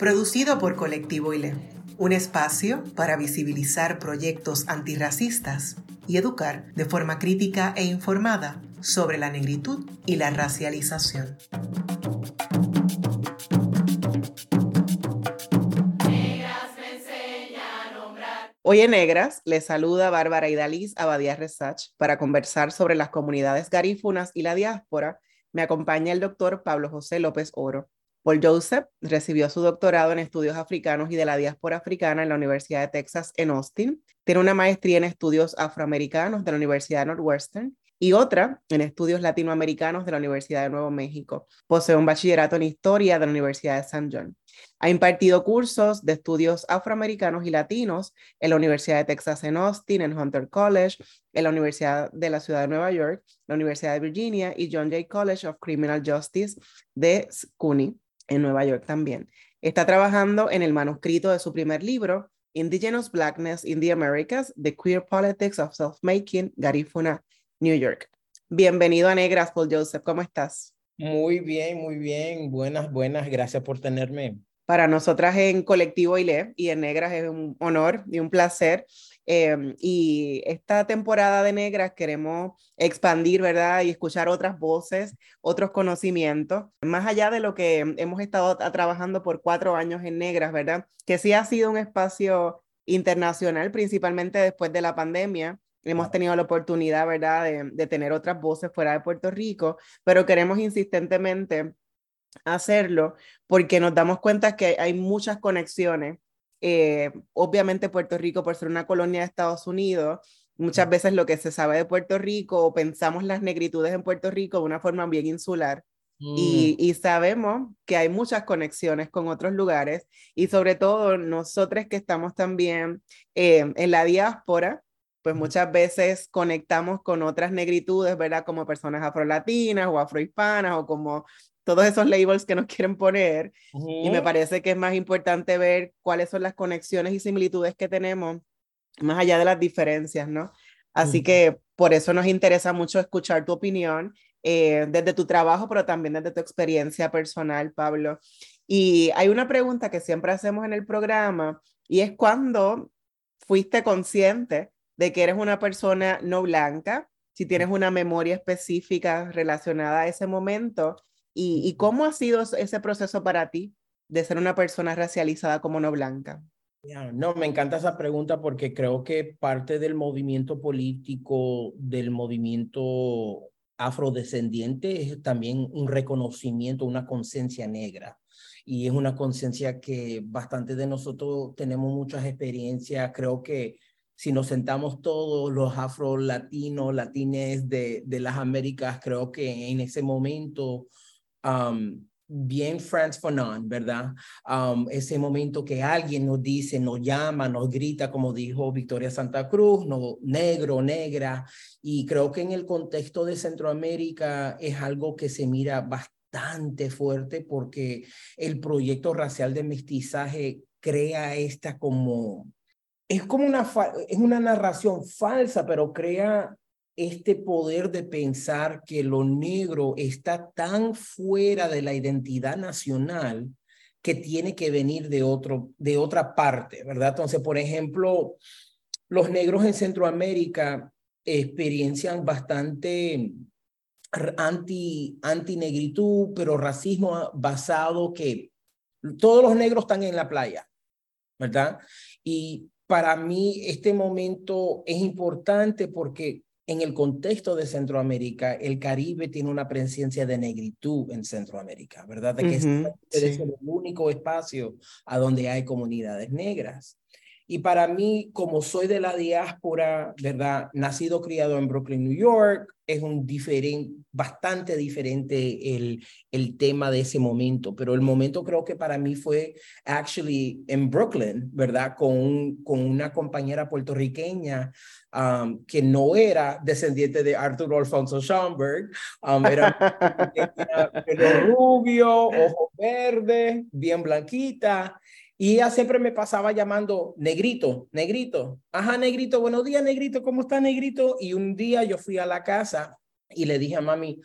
producido por Colectivo ILE, un espacio para visibilizar proyectos antirracistas y educar de forma crítica e informada sobre la negritud y la racialización. Hoy en Negras les saluda Bárbara Idaliz Abadía Resach para conversar sobre las comunidades garífunas y la diáspora. Me acompaña el doctor Pablo José López Oro. Paul Joseph recibió su doctorado en estudios africanos y de la diáspora africana en la Universidad de Texas en Austin. Tiene una maestría en estudios afroamericanos de la Universidad de Northwestern y otra en estudios latinoamericanos de la Universidad de Nuevo México. Posee un bachillerato en historia de la Universidad de San John. Ha impartido cursos de estudios afroamericanos y latinos en la Universidad de Texas en Austin, en Hunter College, en la Universidad de la Ciudad de Nueva York, la Universidad de Virginia y John Jay College of Criminal Justice de SCUNY en Nueva York también. Está trabajando en el manuscrito de su primer libro, Indigenous Blackness in the Americas, The Queer Politics of Self-Making, Garifuna, New York. Bienvenido a Negras, Paul Joseph, ¿cómo estás? Muy bien, muy bien. Buenas, buenas. Gracias por tenerme. Para nosotras en Colectivo ILE y en Negras es un honor y un placer. Em, y esta temporada de Negras queremos expandir, ¿verdad? Y escuchar otras voces, otros conocimientos, más allá de lo que hemos estado trabajando por cuatro años en Negras, ¿verdad? Que sí ha sido un espacio internacional, principalmente después de la pandemia, Hemos tenido la oportunidad, ¿verdad?, de, de, tener otras voces fuera de Puerto Rico, pero queremos insistentemente hacerlo porque nos damos cuenta que hay muchas conexiones. Eh, obviamente Puerto Rico, por ser una colonia de Estados Unidos, muchas veces lo que se sabe de Puerto Rico o pensamos las negritudes en Puerto Rico de una forma bien insular. Y, mm. y, sabemos que hay muchas conexiones con otros lugares y sobre todo nosotros que estamos también eh, en la diáspora, pues muchas veces conectamos con otras negritudes, ¿verdad? Como personas afrolatinas o afrohispanas o como todos esos labels que nos quieren poner. Y me parece que es más importante ver cuáles son las conexiones y similitudes que tenemos, más allá de las diferencias, ¿no? Así que por eso nos interesa mucho escuchar tu opinión eh, desde tu trabajo, pero también desde tu experiencia personal, Pablo. Y hay una pregunta que siempre hacemos en el programa y es cuando fuiste consciente de que eres una persona no blanca, si tienes una memoria específica relacionada a ese momento y, cómo ha sido ese proceso para ti de ser una persona racializada como no blanca. No, me encanta esa pregunta porque creo que parte del movimiento político, del movimiento afrodescendiente, es también un reconocimiento, una conciencia negra. Y es una conciencia que bastante de nosotros tenemos muchas experiencias. Creo que si nos sentamos todos los afro-latinos, latines de, de las Américas, creo que en ese momento, um, bien France Fanon, ¿verdad? Um, ese momento que alguien nos dice, nos llama, nos grita, como dijo Victoria Santa Cruz, no, negro, negra, y creo que en el contexto de Centroamérica es algo que se mira bastante fuerte porque el proyecto racial de mestizaje crea esta como es como una, es una narración falsa, pero crea este poder de pensar que lo negro está tan fuera de la identidad nacional que tiene que venir de, otro, de otra parte, ¿verdad? Entonces, por ejemplo, los negros en Centroamérica experiencian bastante anti, anti-negritud, pero racismo basado que todos los negros están en la playa, ¿verdad? Y para mí este momento es importante porque en el contexto de Centroamérica, el Caribe tiene una presencia de negritud en Centroamérica, ¿verdad? De que es el único espacio a donde hay comunidades negras. Y para mí, como soy de la diáspora, ¿verdad? Nacido, criado en Brooklyn, New York, es un diferente, bastante diferente el, el tema de ese momento. Pero el momento creo que para mí fue actually en Brooklyn, ¿verdad? Con, con una compañera puertorriqueña um, que no era descendiente de Arthur Alfonso Schoenberg, um, era pelo rubio, ojo verde, bien blanquita. Y ella siempre me pasaba llamando negrito, negrito. Ajá, negrito, buenos días, negrito, ¿cómo está, negrito? Y un día yo fui a la casa y le dije a mami,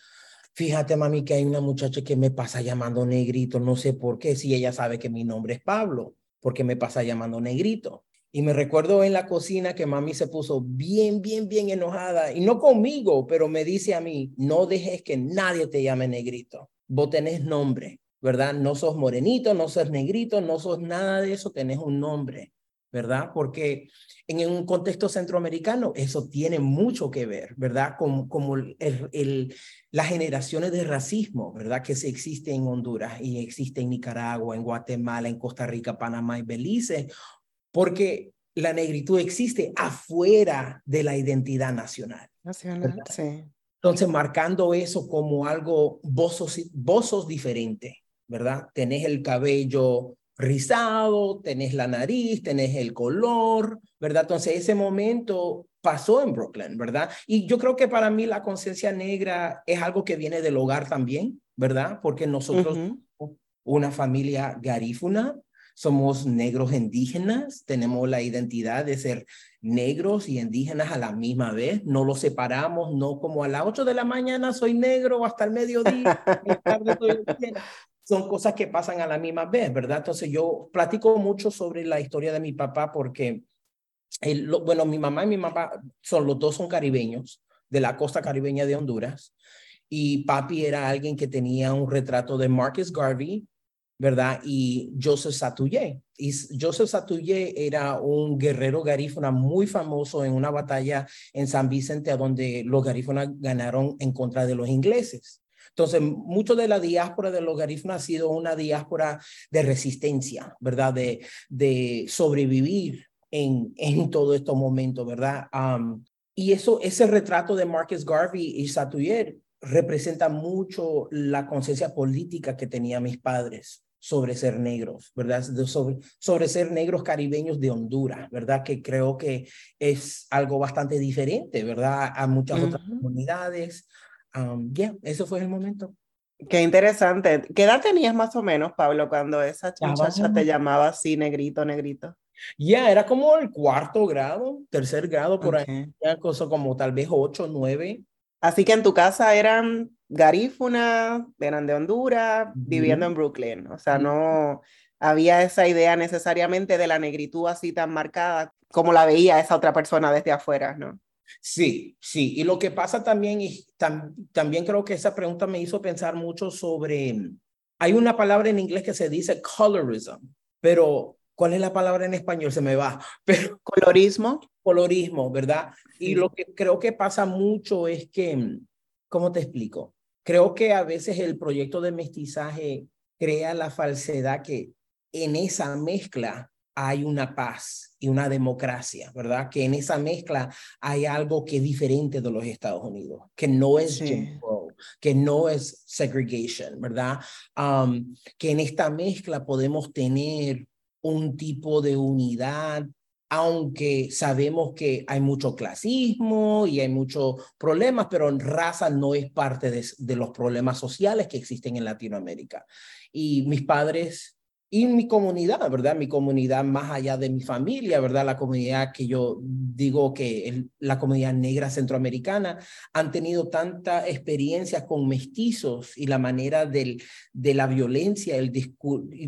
fíjate, mami, que hay una muchacha que me pasa llamando negrito, no sé por qué, si ella sabe que mi nombre es Pablo, porque me pasa llamando negrito. Y me recuerdo en la cocina que mami se puso bien, bien, bien enojada, y no conmigo, pero me dice a mí, no dejes que nadie te llame negrito, vos tenés nombre. ¿Verdad? No sos morenito, no sos negrito, no sos nada de eso, tenés un nombre, ¿verdad? Porque en un contexto centroamericano eso tiene mucho que ver, ¿verdad? Como, como el, el, las generaciones de racismo, ¿verdad? Que se existe en Honduras y existe en Nicaragua, en Guatemala, en Costa Rica, Panamá y Belice, porque la negritud existe afuera de la identidad nacional. Nacional, sí. Entonces, marcando eso como algo, vos sos, vos sos diferente, ¿verdad? Tenés el cabello rizado, tenés la nariz, tenés el color, ¿verdad? Entonces ese momento pasó en Brooklyn, ¿verdad? Y yo creo que para mí la conciencia negra es algo que viene del hogar también, ¿verdad? Porque nosotros, una familia garífuna, somos negros indígenas, tenemos la identidad de ser negros y indígenas a la misma vez, no los separamos, no como a las 8 de la mañana soy negro hasta el mediodía, tarde son cosas que pasan a la misma vez, ¿verdad? Entonces yo platico mucho sobre la historia de mi papá porque, bueno, mi mamá y mi papá son los dos son caribeños de la costa caribeña de Honduras y papi era alguien que tenía un retrato de Marcus Garvey, ¿verdad? Y Joseph Satouye. Y Joseph Satouye era un guerrero garífuna muy famoso en una batalla en San Vicente, donde los garífunas ganaron en contra de los ingleses. Entonces, mucho de la diáspora de los garífunas ha sido una diáspora de resistencia, ¿verdad? De, de sobrevivir en, en todos estos momentos, ¿verdad? y eso, ese retrato de Marcus Garvey y Satuyer representa mucho la conciencia política que tenían mis padres sobre ser negros, ¿verdad? sobre, sobre ser negros caribeños de Honduras, ¿verdad? Que creo que es algo bastante diferente, ¿verdad? A muchas otras comunidades ya, eso fue el momento. Qué interesante. ¿Qué edad tenías más o menos, Pablo, cuando esa muchacha te llamaba así, negrito, negrito? Ya, era como el cuarto grado, tercer grado, por ahí, ya cosa como tal vez ocho, nueve. Así que en tu casa eran garífunas, eran de Honduras, viviendo en Brooklyn. O sea, no había esa idea necesariamente de la negritud así tan marcada como la veía esa otra persona desde afuera, ¿no? Sí, sí. Y lo que pasa también, y también creo que esa pregunta me hizo pensar mucho sobre, hay una palabra en inglés que se dice colorism, pero ¿cuál es la palabra en español? Se me va. Pero, colorismo. Colorismo, ¿verdad? Y lo que creo que pasa mucho es que, ¿cómo te explico? Creo que a veces el proyecto de mestizaje crea la falsedad que en esa mezcla hay una paz y una democracia, ¿verdad? Que en esa mezcla hay algo que es diferente de los Estados Unidos, que no es que no es segregation, ¿verdad? Um, que en esta mezcla podemos tener un tipo de unidad, aunque sabemos que hay mucho clasismo y hay muchos problemas, pero raza no es parte de, de los problemas sociales que existen en Latinoamérica. Y mis padres y mi comunidad, ¿verdad? Mi comunidad más allá de mi familia, ¿verdad? La comunidad que yo digo que la comunidad negra centroamericana han tenido tanta experiencia con mestizos y la manera del, de la violencia, el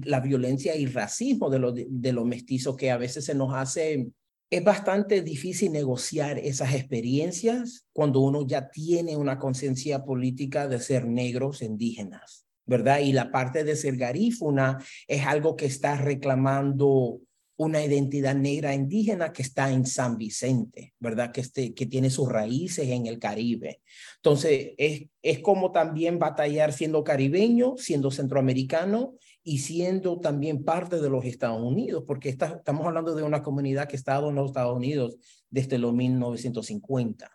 la violencia y racismo de, los de los mestizos que a veces se nos hace es bastante difícil negociar esas experiencias cuando uno ya tiene una conciencia política de ser negros indígenas. ¿Verdad? Y la parte de ser garífuna es algo que está reclamando una identidad negra indígena que está en San Vicente, ¿verdad? Que, este, que tiene sus raíces en el Caribe. Entonces, es, es como también batallar siendo caribeño, siendo centroamericano y siendo también parte de los Estados Unidos, porque estamos hablando de una comunidad que ha estado en los Estados Unidos desde los 1950,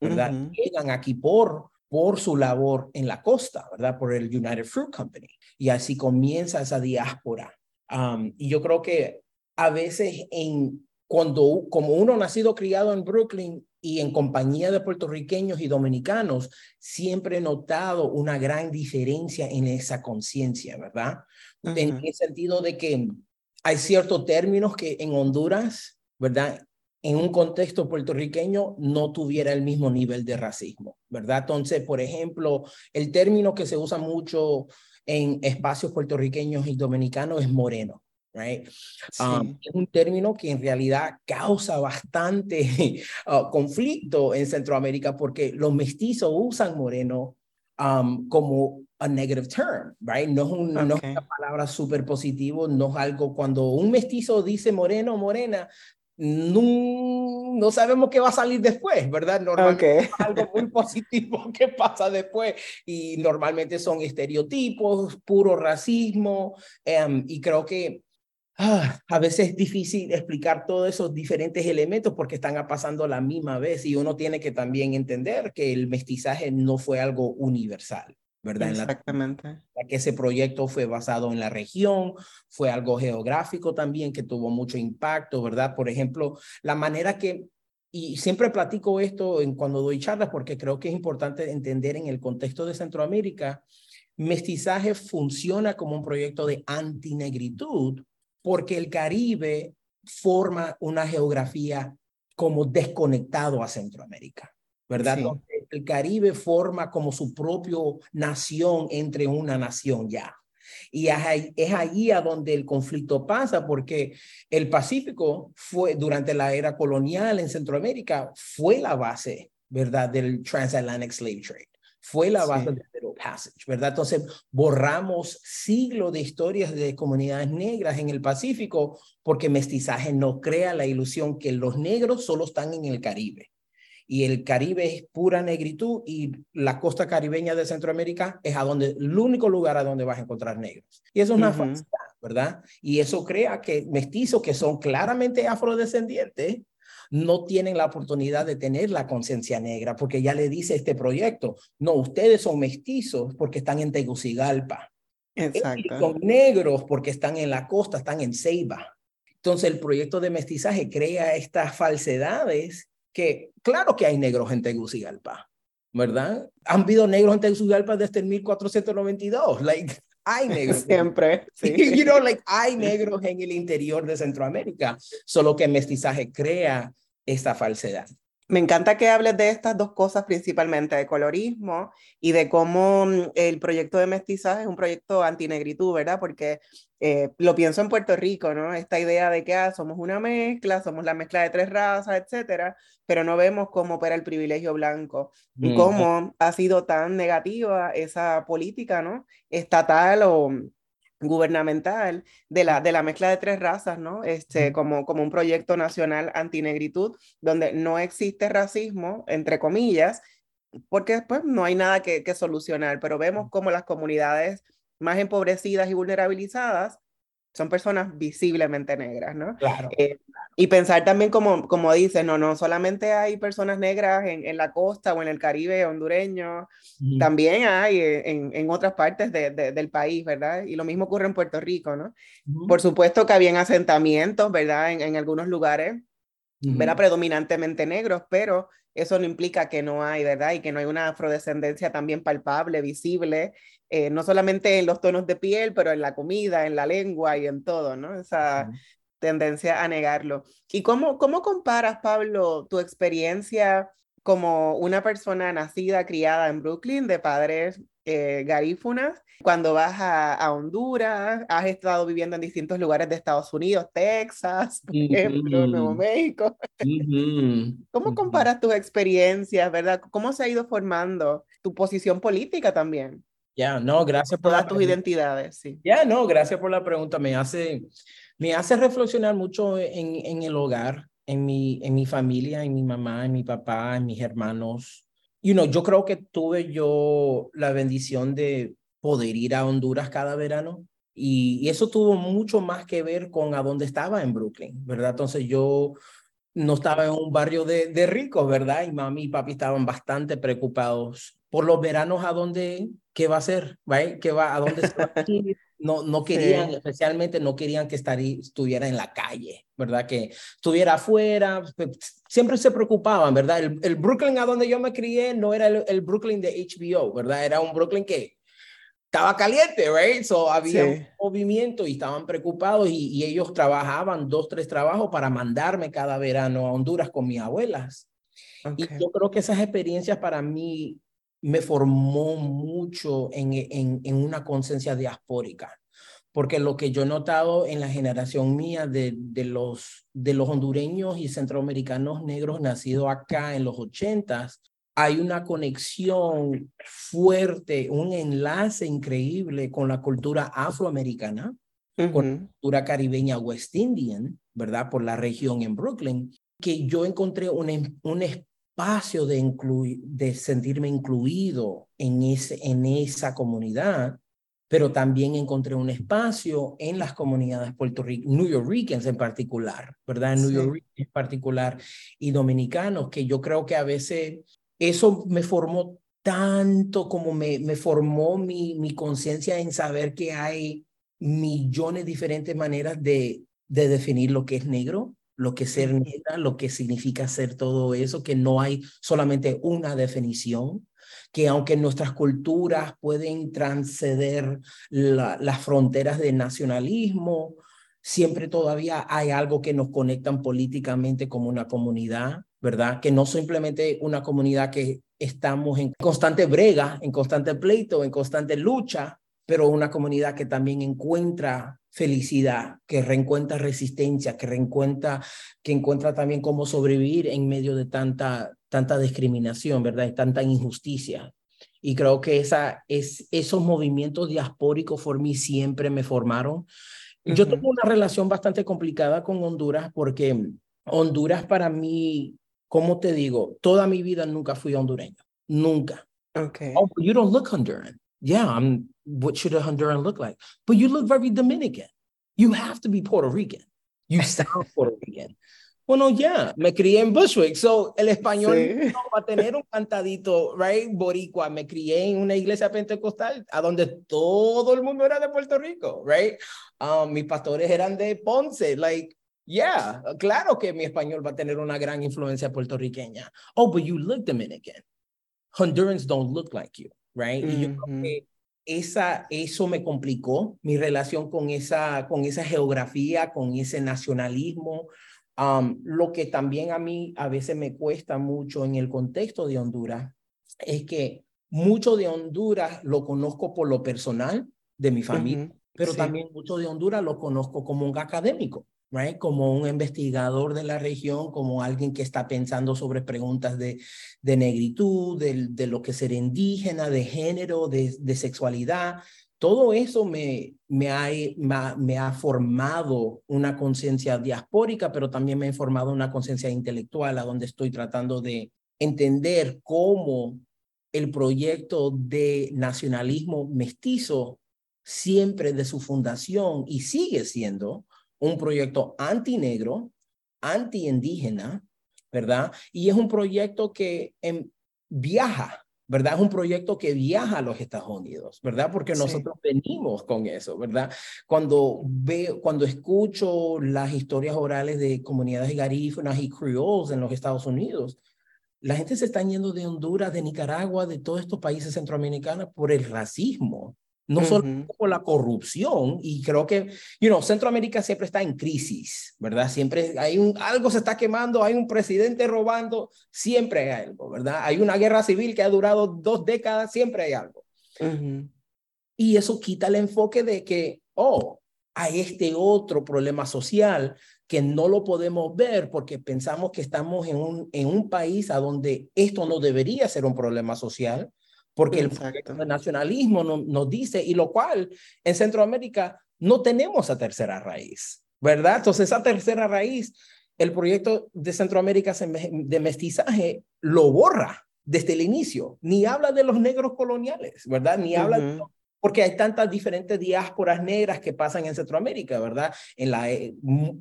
¿verdad? Llegan aquí por, por su labor en la costa, ¿verdad? Por el United Fruit Company. Y así comienza esa diáspora. Um, y yo creo que a veces en, cuando, como uno nacido criado en Brooklyn, y en compañía de puertorriqueños y dominicanos, siempre he notado una gran diferencia en esa conciencia, ¿verdad? En el sentido de que hay ciertos términos que en Honduras, ¿verdad? En un contexto puertorriqueño no tuviera el mismo nivel de racismo, ¿verdad? Entonces, por ejemplo, el término que se usa mucho en espacios puertorriqueños y dominicanos es moreno. Right? Um, es un término que en realidad causa bastante uh, conflicto en Centroamérica porque los mestizos usan moreno um, como a negative term, right? No es, no es una palabra súper positivo, no es algo cuando un mestizo dice moreno, morena, no, no sabemos qué va a salir después, ¿verdad? Normalmente es algo muy positivo que pasa después y normalmente son estereotipos, puro racismo um, y creo que Ah, a veces es difícil explicar todos esos diferentes elementos porque están pasando la misma vez y uno tiene que también entender que el mestizaje no fue algo universal, ¿verdad? Exactamente. que ese proyecto fue basado en la región, fue algo geográfico también que tuvo mucho impacto, ¿verdad? Por ejemplo, la manera que y siempre platico esto en cuando doy charlas porque creo que es importante entender en el contexto de Centroamérica, mestizaje funciona como un proyecto de antinegritud porque el Caribe forma una geografía como desconectado a Centroamérica, ¿verdad? El Caribe forma como su propio nación entre una nación ya. Y es ahí, a donde el conflicto pasa, porque el Pacífico fue, durante la era colonial en Centroamérica, fue la base, ¿verdad?, del transatlantic slave trade fue la base del Middle Passage, ¿verdad? Entonces, borramos siglos de historias de comunidades negras en el Pacífico porque mestizaje no crea la ilusión que los negros solo están en el Caribe. Y el Caribe es pura negritud y la costa caribeña de Centroamérica es a donde, el único lugar a donde vas a encontrar negros. Y eso es una falsedad, ¿verdad? Y eso crea que mestizos que son claramente afrodescendientes no tienen la oportunidad de tener la conciencia negra, porque ya le dice este proyecto, no, ustedes son mestizos porque están en Tegucigalpa. Exacto. Son negros porque están en la costa, están en Ceiba. Entonces el proyecto de mestizaje crea estas falsedades que, claro que hay negros en Tegucigalpa, ¿verdad? Han habido negros en Tegucigalpa desde el 1492. Like, hay negros. Siempre. Sí. you know, like, hay negros en el interior de Centroamérica, solo que el mestizaje crea esta falsedad. Me encanta que hables de estas dos cosas principalmente, de colorismo y de cómo mm, el proyecto de mestizaje es un proyecto antinegritud, ¿verdad? Porque eh, lo pienso en Puerto Rico, ¿no? Esta idea de que ah, somos una mezcla, somos la mezcla de tres razas, etcétera, pero no vemos cómo opera el privilegio blanco y cómo ha sido tan negativa esa política, ¿no? Estatal o gubernamental de la, de la mezcla de tres razas, ¿no? Este, como, como un proyecto nacional antinegritud, donde no existe racismo, entre comillas, porque después no hay nada que, que solucionar, pero vemos como las comunidades más empobrecidas y vulnerabilizadas son personas visiblemente negras, ¿no? Claro. Eh, y pensar también como, como dices, no, no solamente hay personas negras en, en la costa o en el Caribe hondureño, también hay en, en otras partes de, del país, ¿verdad? Y lo mismo ocurre en Puerto Rico, ¿no? Por supuesto que habían asentamientos, ¿verdad? En, en algunos lugares, ¿verdad? Predominantemente negros, pero eso no implica que no hay, ¿verdad? Y que no hay una afrodescendencia también palpable, visible, eh, no solamente en los tonos de piel, pero en la comida, en la lengua y en todo, ¿no? Esa tendencia a negarlo. ¿Y cómo, cómo comparas, Pablo, tu experiencia como una persona nacida, criada en Brooklyn, de padres eh, garífunas, cuando vas a, Honduras, has estado viviendo en distintos lugares de Estados Unidos, Texas, por ejemplo, Nuevo México. ¿Cómo comparas tus experiencias, verdad? ¿Cómo se ha ido formando tu posición política también? Ya, no, gracias por todas tus identidades, sí. Ya, no, gracias por la pregunta. Me hace, me hace reflexionar mucho en, en el hogar, en mi, en mi familia, en mi mamá, en mi papá, en mis hermanos. You know, yo creo que tuve yo la bendición de poder ir a Honduras cada verano Y, eso tuvo mucho más que ver con a dónde estaba en Brooklyn, ¿verdad? Entonces yo no estaba en un barrio de, de ricos, ¿verdad? Y mami y papi estaban bastante preocupados por los veranos a dónde, qué va a ser, ¿right? ¿Qué va, a dónde se va a ir? No, no querían, especialmente no querían que estuviera en la calle, ¿verdad? Que estuviera afuera, pues, siempre se preocupaban, ¿verdad? El, el Brooklyn a donde yo me crié no era el, el, Brooklyn de HBO, ¿verdad? Era un Brooklyn que estaba caliente, right? So había un movimiento y estaban preocupados y, y, ellos trabajaban dos, tres trabajos para mandarme cada verano a Honduras con mis abuelas. Y yo creo que esas experiencias para mí me formó mucho en, en, en una conciencia diaspórica, porque lo que yo he notado en la generación mía de, de, los, de los hondureños y centroamericanos negros nacidos acá en los ochentas, hay una conexión fuerte, un enlace increíble con la cultura afroamericana, con la cultura caribeña West Indian, ¿verdad? Por la región en Brooklyn, que yo encontré un, un, espacio de, incluir, de sentirme incluido en, ese, en esa comunidad, pero también encontré un espacio en las comunidades puertorriqueñas, New Yorkers en particular, ¿verdad? New York en particular y dominicanos, que yo creo que a veces eso me formó tanto como me, me formó mi, mi conciencia en saber que hay millones de diferentes maneras de, de definir lo que es negro, lo que es ser negra, lo que significa ser todo eso, que no hay solamente una definición, que aunque nuestras culturas pueden transceder las fronteras del nacionalismo, siempre todavía hay algo que nos conectan políticamente como una comunidad, ¿verdad? Que no simplemente una comunidad que estamos en constante brega, en constante pleito, en constante lucha, pero una comunidad que también encuentra felicidad, que reencuentra resistencia, que reencuentra, que encuentra también cómo sobrevivir en medio de tanta, tanta discriminación, ¿verdad? Y tanta injusticia. Y creo que esa, es, esos movimientos diaspóricos por mí siempre me formaron. Yo tengo una relación bastante complicada con Honduras porque Honduras para mí, ¿cómo te digo? Toda mi vida nunca fui hondureño. Nunca. Okay. Oh, you don't look Honduran. Yeah, I'm what should a Honduran look like? But you look very Dominican. You have to be Puerto Rican. You sound Puerto Rican. Bueno, ya, yeah, me crié en Bushwick, so el español sí. no va a tener un cantadito, right, boricua. Me crié en una iglesia pentecostal a donde todo el mundo era de Puerto Rico, right? Um, mis pastores eran de Ponce, like, yeah, claro que mi español va a tener una gran influencia puertorriqueña. Oh, but you look Dominican. Hondurans don't look like you, right? Mm -hmm. Y yo creo que esa, eso me complicó mi relación con esa, con esa geografía, con ese nacionalismo. Um, lo que también a mí a veces me cuesta mucho en el contexto de Honduras es que mucho de Honduras lo conozco por lo personal de mi familia, uh -huh. pero sí. también mucho de Honduras lo conozco como un académico right? Como un investigador de la región, como alguien que está pensando sobre preguntas de, negritud, de, lo que ser indígena, de género, de, sexualidad. Todo eso me, me, ha, me, ha, formado una conciencia diaspórica, pero también me ha formado una conciencia intelectual, a donde estoy tratando de entender cómo el proyecto de nacionalismo mestizo siempre de su fundación y sigue siendo un proyecto antinegro, anti-indígena, ¿verdad? Y es un proyecto que en, viaja, ¿verdad? Es un proyecto que viaja a los Estados Unidos, ¿verdad? Porque nosotros sí. venimos con eso, ¿verdad? Cuando veo, cuando escucho las historias orales de comunidades garífunas y creoles en los Estados Unidos, la gente se está yendo de Honduras, de Nicaragua, de todos estos países centroamericanos por el racismo, no uh -huh. solo por la corrupción, y creo que, you know, Centroamérica siempre está en crisis, ¿verdad? Siempre hay un, algo se está quemando, hay un presidente robando, siempre hay algo, ¿verdad? Hay una guerra civil que ha durado dos décadas, siempre hay algo. Uh -huh. Y eso quita el enfoque de que, oh, hay este otro problema social que no lo podemos ver porque pensamos que estamos en un, en un país a donde esto no debería ser un problema social, porque Exacto. el nacionalismo no, nos dice, y lo cual en Centroamérica no tenemos esa tercera raíz, ¿verdad? Entonces esa tercera raíz, el proyecto de Centroamérica de mestizaje lo borra desde el inicio, ni habla de los negros coloniales, ¿verdad? Ni uh -huh. habla de los porque hay tantas diferentes diásporas negras que pasan en Centroamérica, ¿verdad? En la, eh,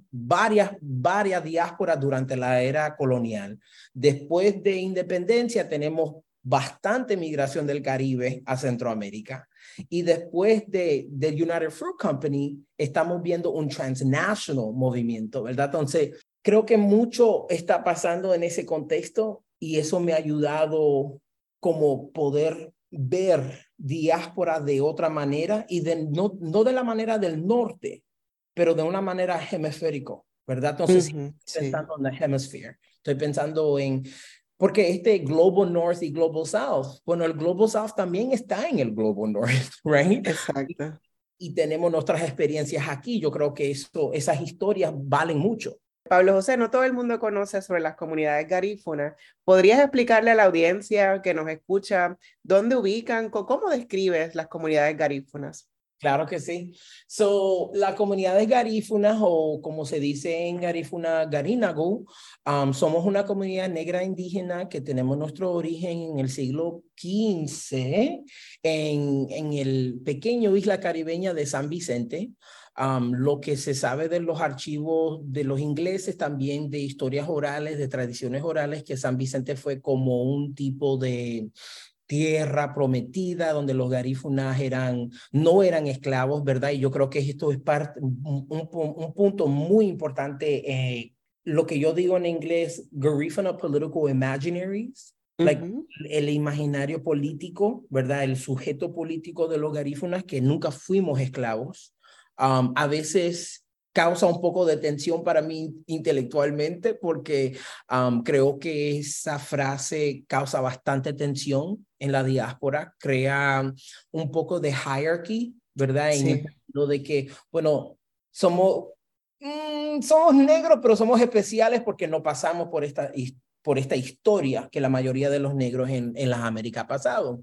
varias, varias diásporas durante la era colonial. Después de independencia tenemos bastante migración del Caribe a Centroamérica. Y después de, de United Fruit Company, estamos viendo un transnational movimiento, ¿verdad? Entonces, creo que mucho está pasando en ese contexto y eso me ha ayudado como poder ver diáspora de otra manera y de, no, no de la manera del norte, pero de una manera hemisférico, ¿verdad? Entonces, estoy pensando en la hemisphere, estoy pensando en, porque este Global North y Global South, bueno, el Global South también está en el Global North, right? Exacto. Y, y tenemos nuestras experiencias aquí, yo creo que eso, esas historias valen mucho. Pablo José, no todo el mundo conoce sobre las comunidades garífunas. ¿Podrías explicarle a la audiencia que nos escucha dónde ubican, cómo describes las comunidades garífunas? Claro que sí. So, la comunidad de garífunas, o como se dice en garífuna, garinagu, um, somos una comunidad negra indígena que tenemos nuestro origen en el siglo XV en, en el pequeño isla caribeña de San Vicente lo que se sabe de los archivos de los ingleses, también de historias orales, de tradiciones orales, que San Vicente fue como un tipo de tierra prometida donde los garífunas eran, no eran esclavos, ¿verdad? Y yo creo que esto es parte, un, un, punto muy importante, eh, lo que yo digo en inglés, Garifuna Political Imaginaries, like, el imaginario político, ¿verdad? El sujeto político de los garífunas que nunca fuimos esclavos, a veces causa un poco de tensión para mí intelectualmente porque creo que esa frase causa bastante tensión en la diáspora, crea un poco de hierarchy, ¿verdad? En lo de que, bueno, somos, mm, somos negros, pero somos especiales porque no pasamos por esta, por esta historia que la mayoría de los negros en, en las Américas pasado.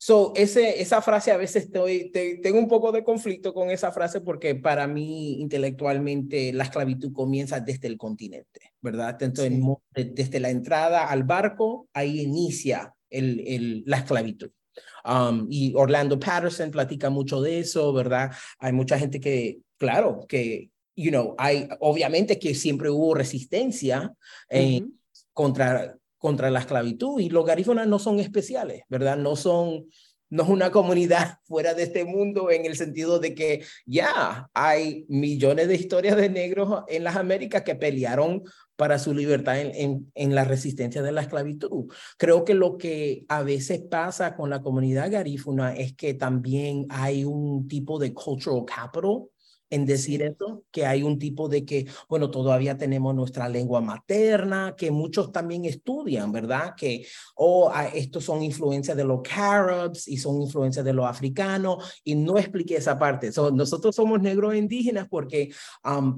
So, ese, esa frase a veces estoy, tengo un poco de conflicto con esa frase porque para mí intelectualmente la esclavitud comienza desde el continente, ¿verdad? Entonces, desde la entrada al barco, ahí inicia el, el, la esclavitud. Um, y Orlando Patterson platica mucho de eso, ¿verdad? Hay mucha gente que, claro, que, you know, hay, obviamente que siempre hubo resistencia eh, contra contra la esclavitud y los garífonas no son especiales, ¿verdad? No son, no es una comunidad fuera de este mundo en el sentido de que ya hay millones de historias de negros en las Américas que pelearon para su libertad en, en, en, la resistencia de la esclavitud. Creo que lo que a veces pasa con la comunidad garífuna es que también hay un tipo de cultural capital en decir eso, que hay un tipo de que, bueno, todavía tenemos nuestra lengua materna, que muchos también estudian, ¿verdad? Que, oh, ah, estos son influencias de los caribs y son influencias de los africanos, y no expliqué esa parte. nosotros somos negros indígenas porque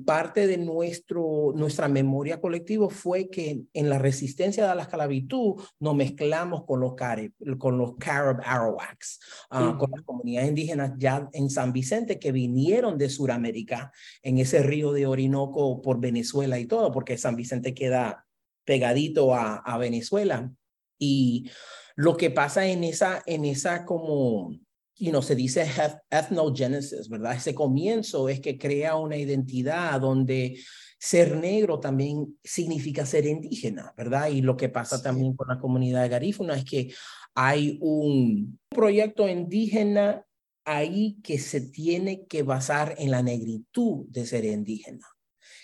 parte de nuestro, nuestra memoria colectiva fue que en la resistencia a la esclavitud nos mezclamos con los carib, con los carib arawaks, ah, con las comunidades indígenas ya en San Vicente que vinieron de Sudamérica América, en ese río de Orinoco por Venezuela y todo, porque San Vicente queda pegadito a, a Venezuela. Y lo que pasa en esa, en esa como, y no se dice ethnogenesis, ¿verdad? Ese comienzo es que crea una identidad donde ser negro también significa ser indígena, ¿verdad? Y lo que pasa también con la comunidad garífuna es que hay un proyecto indígena ahí que se tiene que basar en la negritud de ser indígena,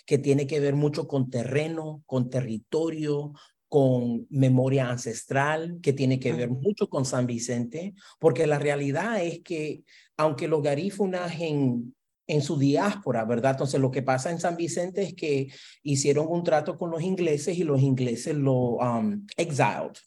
que tiene que ver mucho con terreno, con territorio, con memoria ancestral, que tiene que ver mucho con San Vicente, porque la realidad es que aunque los garífunas en, en su diáspora, ¿verdad? Entonces lo que pasa en San Vicente es que hicieron un trato con los ingleses y los ingleses lo um, exiled,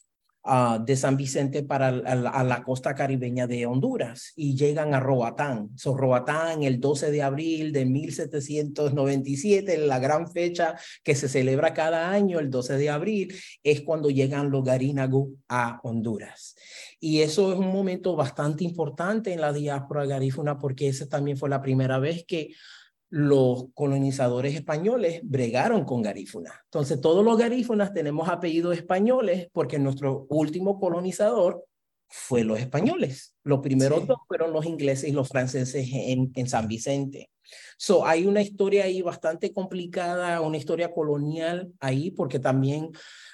Ah, de San Vicente para a la, costa caribeña de Honduras y llegan a Roatán. So, Roatán el 12 de abril de 1797, la gran fecha que se celebra cada año, el 12 de abril, es cuando llegan los Garinagu a Honduras. Y eso es un momento bastante importante en la diáspora garífuna porque esa también fue la primera vez que los colonizadores españoles bregaron con garífunas. Entonces, todos los garífunas tenemos apellidos españoles porque nuestro último colonizador fue los españoles. Los primeros dos fueron los ingleses y los franceses en, en San Vicente. So, hay una historia ahí bastante complicada, una historia colonial ahí, porque también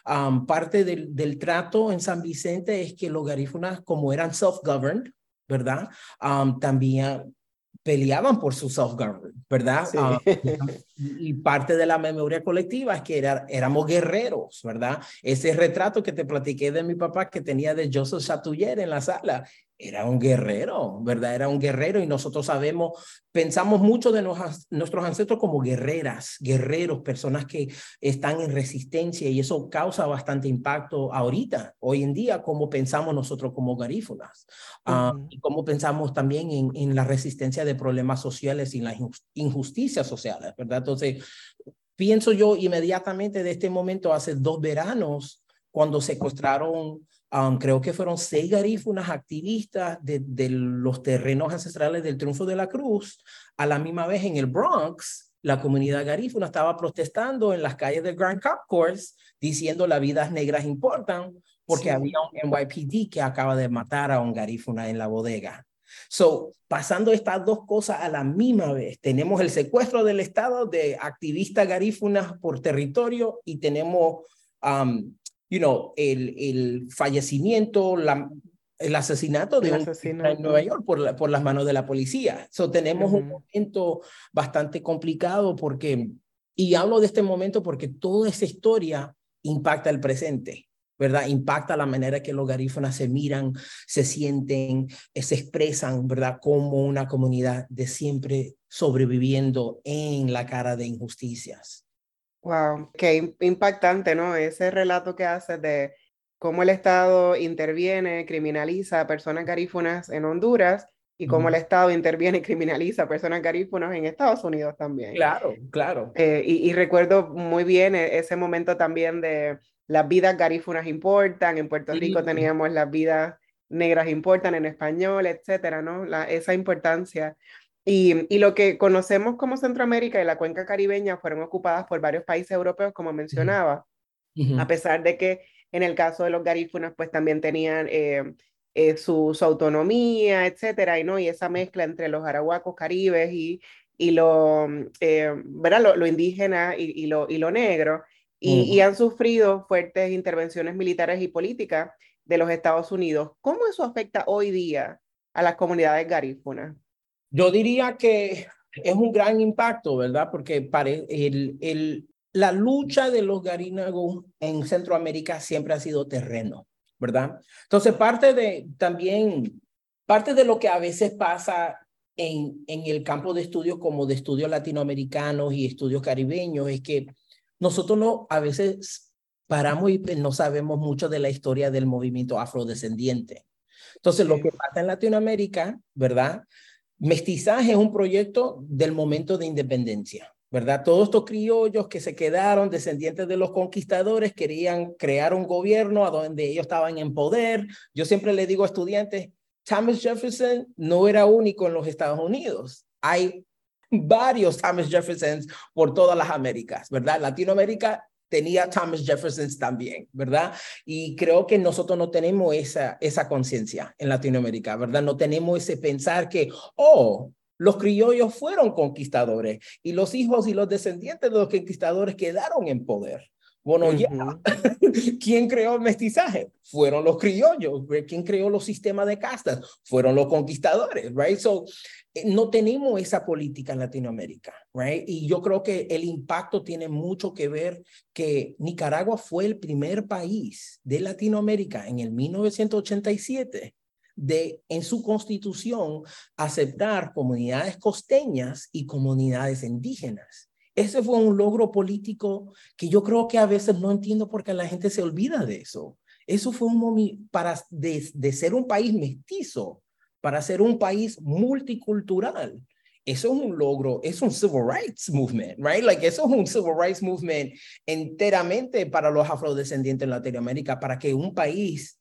um, parte del, del, trato en San Vicente es que los garífunas, como eran self-governed, ¿verdad? Um, también peleaban por su self-government, ¿verdad? Ah, y parte de la memoria colectiva es que era, éramos guerreros, ¿verdad? Ese retrato que te platiqué de mi papá que tenía de Joseph Chatouillet en la sala, era un guerrero, ¿verdad? Era un guerrero y nosotros sabemos, pensamos mucho de nuestros ancestros como guerreras, guerreros, personas que están en resistencia y eso causa bastante impacto ahorita, hoy en día, cómo pensamos nosotros como garífunas ah, y cómo pensamos también en, en, la resistencia de problemas sociales y las injusticias sociales, ¿verdad? Entonces, pienso yo inmediatamente de este momento, hace dos veranos, cuando secuestraron Um, creo que fueron seis garífunas activistas de, de, los terrenos ancestrales del triunfo de la cruz. A la misma vez en el Bronx, la comunidad garífuna estaba protestando en las calles del Grand Concourse diciendo las vidas negras importan porque había un NYPD que acaba de matar a un garífuna en la bodega. So, pasando estas dos cosas a la misma vez, tenemos el secuestro del Estado de activistas garífunas por territorio y tenemos um, you know, el, el fallecimiento, la, el asesinato de un en Nueva York por, por las manos de la policía. So, tenemos un momento bastante complicado porque, y hablo de este momento porque toda esa historia impacta el presente, ¿verdad? Impacta la manera que los garífonas se miran, se sienten, eh, se expresan, ¿verdad? Como una comunidad de siempre sobreviviendo en la cara de injusticias. Wow, qué impactante, ¿no? Ese relato que haces de cómo el Estado interviene, criminaliza a personas garífunas en Honduras y cómo el Estado interviene y criminaliza a personas garífunas en Estados Unidos también. Claro, claro. Eh, y, recuerdo muy bien e, ese momento también de las vidas garífunas importan, en Puerto Rico teníamos las vidas negras importan en español, etcétera, ¿no? La, esa importancia. Y, lo que conocemos como Centroamérica y la cuenca caribeña fueron ocupadas por varios países europeos, como mencionaba, a pesar de que en el caso de los garífunas, pues también tenían eh, eh, su, autonomía, etcétera, y, ¿no? y esa mezcla entre los arahuacos caribes y, y lo, eh, ¿verdad? Lo, indígena y, lo, y lo negro, y, han sufrido fuertes intervenciones militares y políticas de los Estados Unidos. ¿Cómo eso afecta hoy día a las comunidades garífunas? Yo diría que es un gran impacto, ¿verdad? Porque el, el, la lucha de los garínagos en Centroamérica siempre ha sido terreno, ¿verdad? Entonces, parte de también, parte de lo que a veces pasa en, en el campo de estudios como de estudios latinoamericanos y estudios caribeños es que nosotros no, a veces paramos y no sabemos mucho de la historia del movimiento afrodescendiente. Entonces, lo que pasa en Latinoamérica, ¿verdad? Mestizaje es un proyecto del momento de independencia, ¿verdad? Todos estos criollos que se quedaron descendientes de los conquistadores querían crear un gobierno a donde ellos estaban en poder. Yo siempre le digo a estudiantes, Thomas Jefferson no era único en los Estados Unidos. Hay varios Thomas Jeffersons por todas las Américas, ¿verdad? Latinoamérica tenía Thomas Jefferson también, ¿verdad? Y creo que nosotros no tenemos esa, esa conciencia en Latinoamérica, ¿verdad? No tenemos ese pensar que, oh, los criollos fueron conquistadores y los hijos y los descendientes de los conquistadores quedaron en poder. Bueno, ya, ¿quién creó el mestizaje? Fueron los criollos. ¿Quién creó los sistemas de castas? Fueron los conquistadores, right? So, no tenemos esa política en Latinoamérica, right? Y yo creo que el impacto tiene mucho que ver que Nicaragua fue el primer país de Latinoamérica en el 1987 de en su constitución aceptar comunidades costeñas y comunidades indígenas. Ese fue un logro político que yo creo que a veces no entiendo por qué la gente se olvida de eso. Eso fue un momento para de ser un país mestizo, para ser un país multicultural. Eso es un logro, es un civil rights movement, right? Like eso es un civil rights movement enteramente para los afrodescendientes en Latinoamérica, para que un país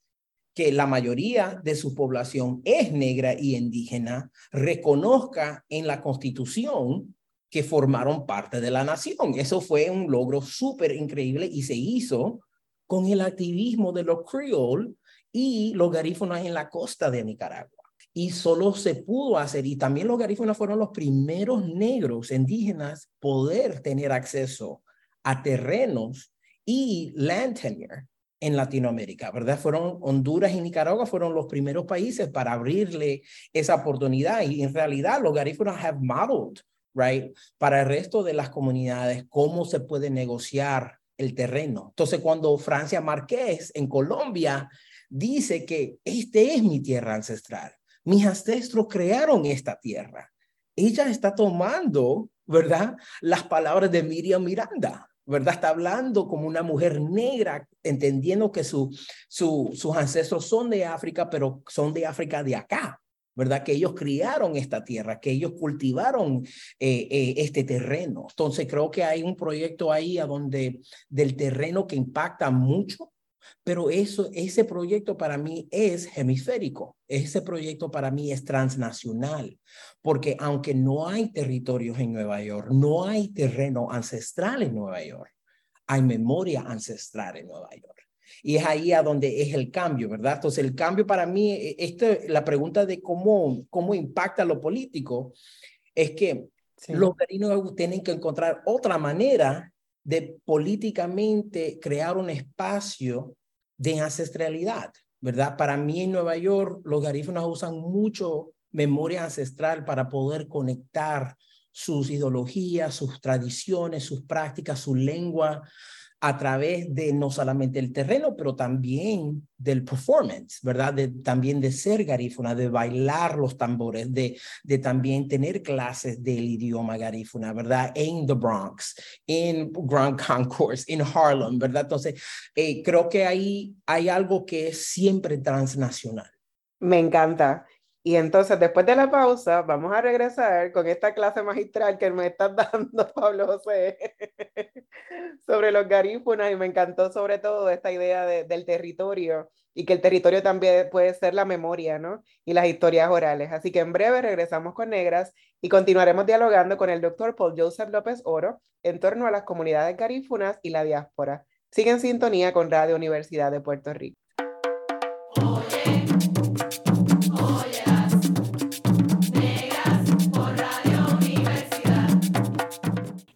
que la mayoría de su población es negra y indígena reconozca en la constitución que formaron parte de la nación. Eso fue un logro súper increíble y se hizo con el activismo de los creole y los garífunas en la costa de Nicaragua. Y solo se pudo hacer, y también los garífunas fueron los primeros negros indígenas poder tener acceso a terrenos y land tenure en Latinoamérica, ¿verdad? Fueron Honduras y Nicaragua fueron los primeros países para abrirle esa oportunidad y en realidad los garífunas have modeled, right, para el resto de las comunidades cómo se puede negociar el terreno. Entonces, cuando Francia Márquez en Colombia dice que este es mi tierra ancestral, mis ancestros crearon esta tierra, ella está tomando, ¿verdad? Las palabras de Miriam Miranda, ¿verdad? Está hablando como una mujer negra, entendiendo que su, su, sus ancestros son de África, pero son de África de acá, ¿verdad? Que ellos criaron esta tierra, que ellos cultivaron eh, eh, este terreno. Entonces creo que hay un proyecto ahí a donde del terreno que impacta mucho, pero eso, ese proyecto para mí es hemisférico. Ese proyecto para mí es transnacional, porque aunque no hay territorios en Nueva York, no hay terreno ancestral en Nueva York, hay memoria ancestral en Nueva York. Y es ahí a donde es el cambio, ¿verdad? Entonces, el cambio para mí, este, la pregunta de cómo, cómo impacta lo político, es que los garinos tienen que encontrar otra manera de políticamente crear un espacio de ancestralidad, ¿verdad? Para mí en Nueva York, los garífunas usan mucho memoria ancestral para poder conectar sus ideologías, sus tradiciones, sus prácticas, su lengua, a través de no solamente el terreno, pero también del performance, ¿verdad? También de ser garífuna, de bailar los tambores, de, de también tener clases del idioma garífuna, ¿verdad? En The Bronx, en Grand Concourse, en Harlem, ¿verdad? Entonces, eh, creo que ahí hay algo que es siempre transnacional. Me encanta. Y entonces, después de la pausa, vamos a regresar con esta clase magistral que me estás dando, Pablo José, sobre los garífunas. Y me encantó sobre todo esta idea del territorio y que el territorio también puede ser la memoria, ¿no? Y las historias orales. Así que en breve regresamos con Negras y continuaremos dialogando con el doctor Paul Joseph López Oro en torno a las comunidades garífunas y la diáspora. Sigue en sintonía con Radio Universidad de Puerto Rico.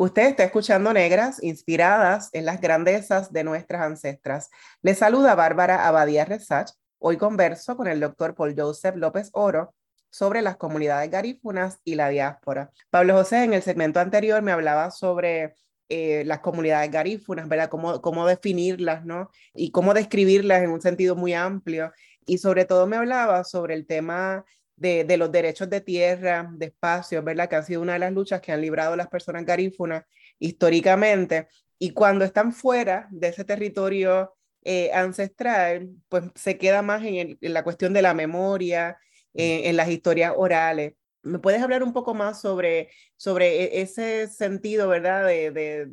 Usted está escuchando Negras, inspiradas en las grandezas de nuestras ancestras. Le saluda Bárbara Abadía Resach. Hoy converso con el doctor Paul Joseph López Oro sobre las comunidades garífunas y la diáspora. Pablo José, en el segmento anterior me hablaba sobre eh, las comunidades garífunas, ¿verdad? Cómo, cómo definirlas, ¿no? Y cómo describirlas en un sentido muy amplio. Y sobre todo me hablaba sobre el tema de, los derechos de tierra, de espacios, ¿verdad? Que han sido una de las luchas que han librado las personas garífunas históricamente. Y cuando están fuera de ese territorio eh, ancestral, pues se queda más en, la cuestión de la memoria, eh, en las historias orales. ¿Me puedes hablar un poco más sobre, sobre e, ese sentido, ¿verdad? De, de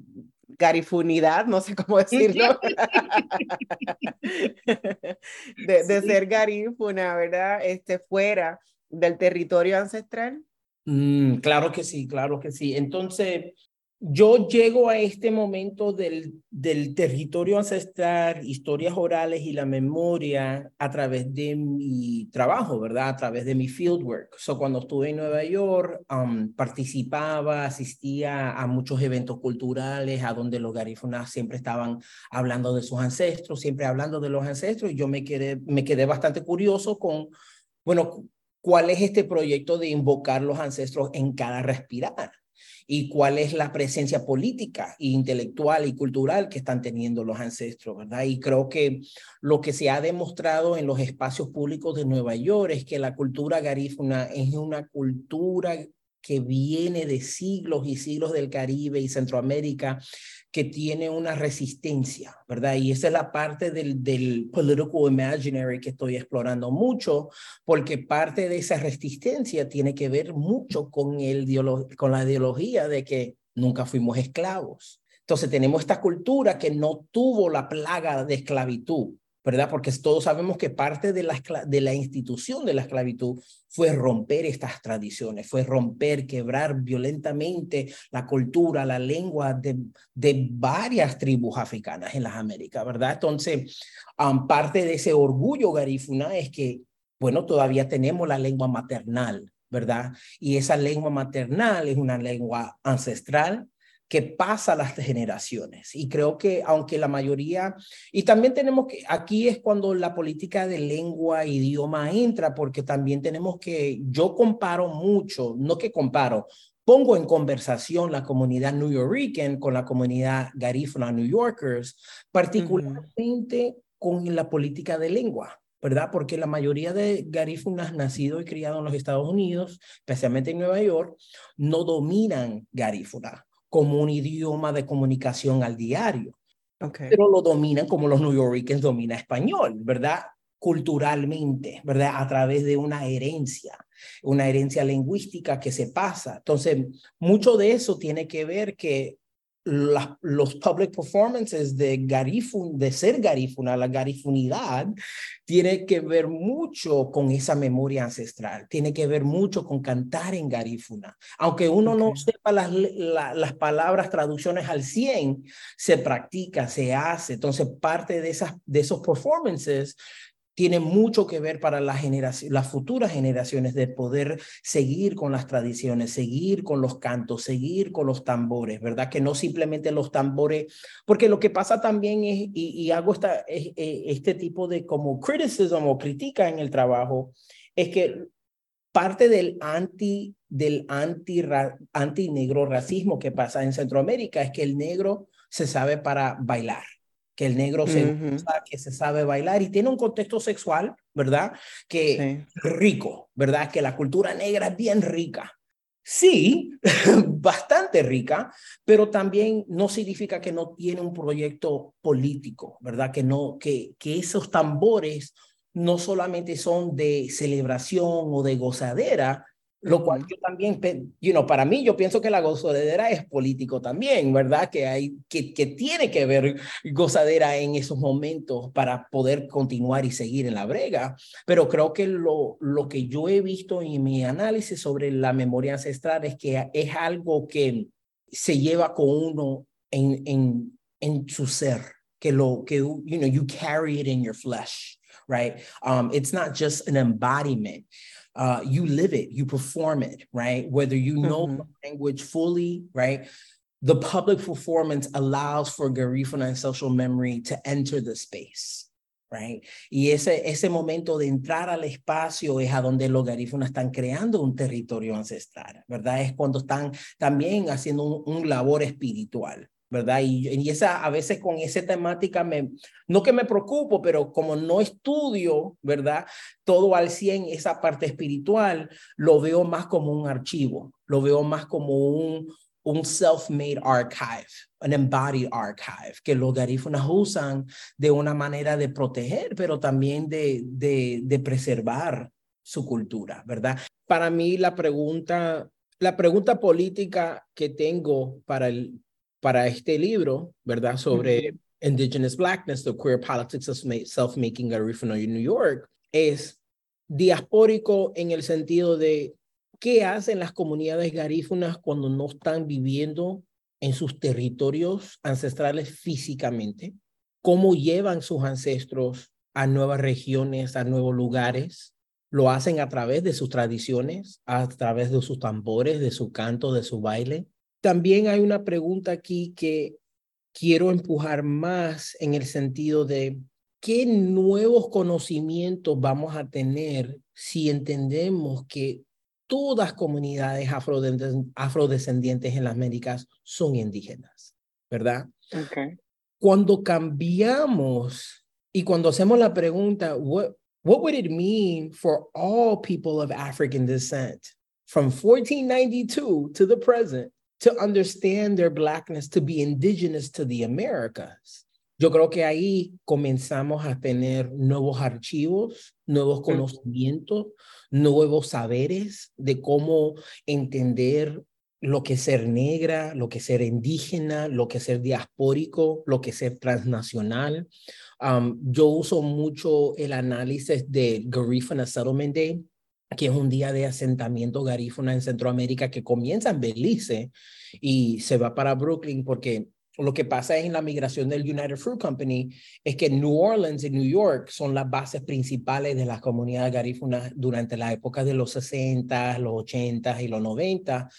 garifunidad, no sé cómo decirlo, de, de ser garífuna, ¿verdad? Este, fuera del territorio ancestral? Mm, claro que sí, claro que sí. Entonces, yo llego a este momento del, del territorio ancestral, historias orales y la memoria a través de mi trabajo, ¿verdad? A través de mi fieldwork. So, cuando estuve en Nueva York, um, participaba, asistía a muchos eventos culturales, a donde los garífunas siempre estaban hablando de sus ancestros, siempre hablando de los ancestros, y yo me quedé, me quedé bastante curioso con, bueno, cuál es este proyecto de invocar los ancestros en cada respirar y cuál es la presencia política e intelectual y cultural que están teniendo los ancestros, ¿verdad? Y creo que lo que se ha demostrado en los espacios públicos de Nueva York es que la cultura garífuna es una cultura que viene de siglos y siglos del Caribe y Centroamérica, que tiene una resistencia, ¿verdad? Y esa es la parte del, del political imaginary que estoy explorando mucho, porque parte de esa resistencia tiene que ver mucho con, el, con la ideología de que nunca fuimos esclavos. Entonces tenemos esta cultura que no tuvo la plaga de esclavitud, ¿verdad? Porque todos sabemos que parte de la, institución de la esclavitud fue romper estas tradiciones, fue romper, quebrar violentamente la cultura, la lengua de, de varias tribus africanas en las Américas, ¿verdad? Entonces, um, parte de ese orgullo garífuna es que, bueno, todavía tenemos la lengua maternal, ¿verdad? Y esa lengua maternal es una lengua ancestral, que pasa a las generaciones. Y creo que aunque la mayoría, y también tenemos que, aquí es cuando la política de lengua, idioma entra, porque también tenemos que, yo comparo mucho, no que comparo, pongo en conversación la comunidad New Yorker con la comunidad garífuna New Yorkers, particularmente con la política de lengua. ¿verdad? Porque la mayoría de garífunas nacidos y criados en los Estados Unidos, especialmente en Nueva York, no dominan garífuna como un idioma de comunicación al diario. Pero lo dominan como los New Yorkers dominan español, ¿verdad? Culturalmente, ¿verdad? A través de una herencia, una herencia lingüística que se pasa. Entonces, mucho de eso tiene que ver que los public performances de Garifun, de ser Garifuna, la Garifunidad, tiene que ver mucho con esa memoria ancestral, tiene que ver mucho con cantar en Garifuna. Aunque uno no sepa las, las palabras, traducciones al 100, se practica, se hace. Entonces, parte de, esas, de esos performances tiene mucho que ver para las futuras generaciones de poder seguir con las tradiciones, seguir con los cantos, seguir con los tambores, ¿verdad? Que no simplemente los tambores, porque lo que pasa también es, y, hago esta, e, este tipo de como criticism o crítica en el trabajo, es que parte del anti del anti, anti negro racismo que pasa en Centroamérica es que el negro se sabe para bailar que el negro se que se sabe bailar y tiene un contexto sexual, ¿verdad? Que rico, ¿verdad? Que la cultura negra es bien rica. Sí, bastante rica, pero también no significa que no tiene un proyecto político, ¿verdad? Que no que que esos tambores no solamente son de celebración o de gozadera, lo cual yo también, you know, para mí yo pienso que la gozadera es político también, ¿verdad? Que, hay, que, que tiene que ver gozadera en esos momentos para poder continuar y seguir en la brega. Pero creo que lo, lo que yo he visto en mi análisis sobre la memoria ancestral es que es algo que se lleva con uno en, en, en su ser, que lo que, you know, you carry it in your flesh, right? Um, it's not just an embodiment. Uh, you live it, you perform it, right? Whether you know mm-hmm. the language fully, right? The public performance allows for Garifuna and social memory to enter the space. Right? Y ese, ese momento de entrar al espacio es a donde los garífunas están creando un territorio ancestral, ¿verdad? Es cuando están también haciendo un, un labor espiritual, ¿verdad? Y, y, esa, a veces con esa temática, me, no que me preocupo, pero como no estudio, ¿verdad? Todo al 100, esa parte espiritual, lo veo más como un archivo, lo veo más como un, un self-made archive, un embodied archive, que los garífunas usan de una manera de proteger, pero también de, de, de preservar su cultura, ¿verdad? Para mí la pregunta, la pregunta política que tengo para el, para este libro, ¿verdad? Sobre Indigenous Blackness, The Queer Politics of Self-Making Garifuna in New York, es diaspórico en el sentido de qué hacen las comunidades garífunas cuando no están viviendo en sus territorios ancestrales físicamente, cómo llevan sus ancestros a nuevas regiones, a nuevos lugares, lo hacen a través de sus tradiciones, a través de sus tambores, de su canto, de su baile, también hay una pregunta aquí que quiero empujar más en el sentido de qué nuevos conocimientos vamos a tener si entendemos que todas comunidades afrodescendientes en las Américas son indígenas, ¿verdad? Okay. Cuando cambiamos y cuando hacemos la pregunta, what, what would it mean for all people of African descent from 1492 to the present to understand their blackness, to be indigenous to the Americas. Yo creo que ahí comenzamos a tener nuevos archivos, nuevos conocimientos, nuevos saberes de cómo entender lo que es ser negra, lo que es ser indígena, lo que es ser diaspórico, lo que es ser transnacional. Um, yo uso mucho el análisis de Garifuna Settlement Day, que es un día de asentamiento garífuna en Centroamérica que comienza en Belice y se va para Brooklyn porque lo que pasa en la migración del United Fruit Company es que New Orleans y New York son las bases principales de las comunidades garífunas durante la época de los 60, los 80 y los 90.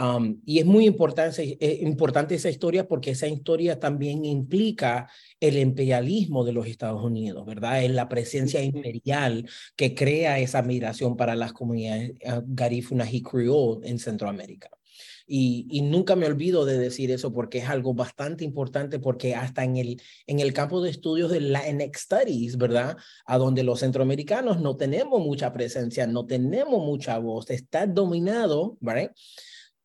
Um, y es muy importante, eh, importante esa historia porque esa historia también implica el imperialismo de los Estados Unidos, ¿verdad? Es la presencia imperial que crea esa migración para las comunidades uh, garífunas y creole en Centroamérica. Y, y, nunca me olvido de decir eso porque es algo bastante importante porque hasta en el, en el campo de estudios de Latinx Studies, ¿verdad? A donde los centroamericanos no tenemos mucha presencia, no tenemos mucha voz, está dominado, ¿verdad?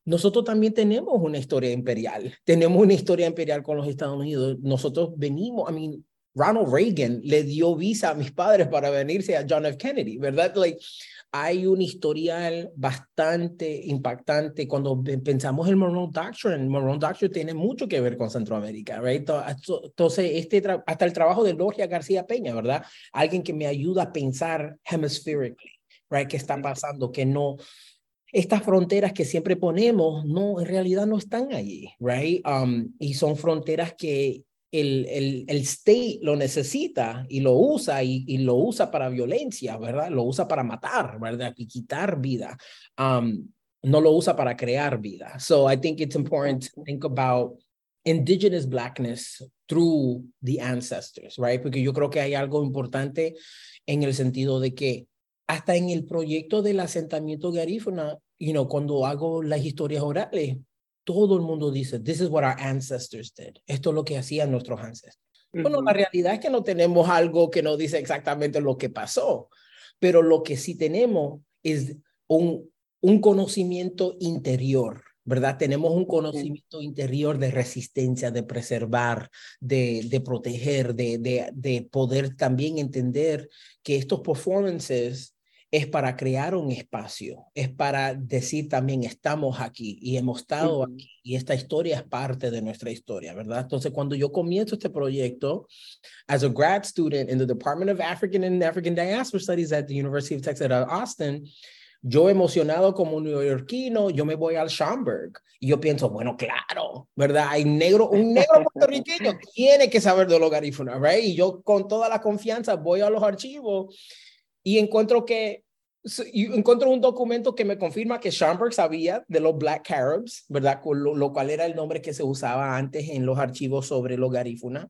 Nosotros también tenemos una historia imperial. Tenemos una historia imperial con los Estados Unidos. Nosotros venimos, I mean, Ronald Reagan le dio visa a mis padres para venirse a John F. Kennedy, ¿verdad? Like, hay un historial bastante impactante cuando pensamos en Monroe Doctrine. Monroe Doctrine tiene mucho que ver con Centroamérica, right? Entonces, este hasta el trabajo de Logia García Peña, ¿verdad? Alguien que me ayuda a pensar hemispherically, right? ¿Qué está pasando? Que no, estas fronteras que siempre ponemos, no, en realidad no están allí, right? Um, y son fronteras que el, el, el, state lo necesita y lo usa y, y, lo usa para violencia, ¿verdad? Lo usa para matar, ¿verdad? Y quitar vida. Um, no lo usa para crear vida. So I think it's important to think about indigenous blackness through the ancestors, right? Porque yo creo que hay algo importante en el sentido de que hasta en el proyecto del asentamiento garífuna, you know, cuando hago las historias orales, todo el mundo dice, this is what our ancestors did. Esto es lo que hacían nuestros ancestros. Bueno, la realidad es que no tenemos algo que nos dice exactamente lo que pasó, pero lo que sí tenemos es un, un conocimiento interior, ¿verdad? Tenemos un conocimiento interior de resistencia, de preservar, de, de proteger, de, de, de poder también entender que estos performances es para crear un espacio, es para decir también estamos aquí y hemos estado aquí y esta historia es parte de nuestra historia, ¿verdad? Entonces, cuando yo comienzo este proyecto, as a grad student in the Department of African and African Diaspora Studies at the University of Texas at Austin, yo emocionado como neoyorquino, yo me voy al Schomburg y yo pienso, bueno, claro, ¿verdad? Hay negro, un negro puertorriqueño tiene que saber de los garífunas, ¿right? Y yo con toda la confianza voy a los archivos y encuentro que encuentro un documento que me confirma que Schomburg sabía de los Black Caribs, ¿verdad? Lo, lo, cual era el nombre que se usaba antes en los archivos sobre los garífuna.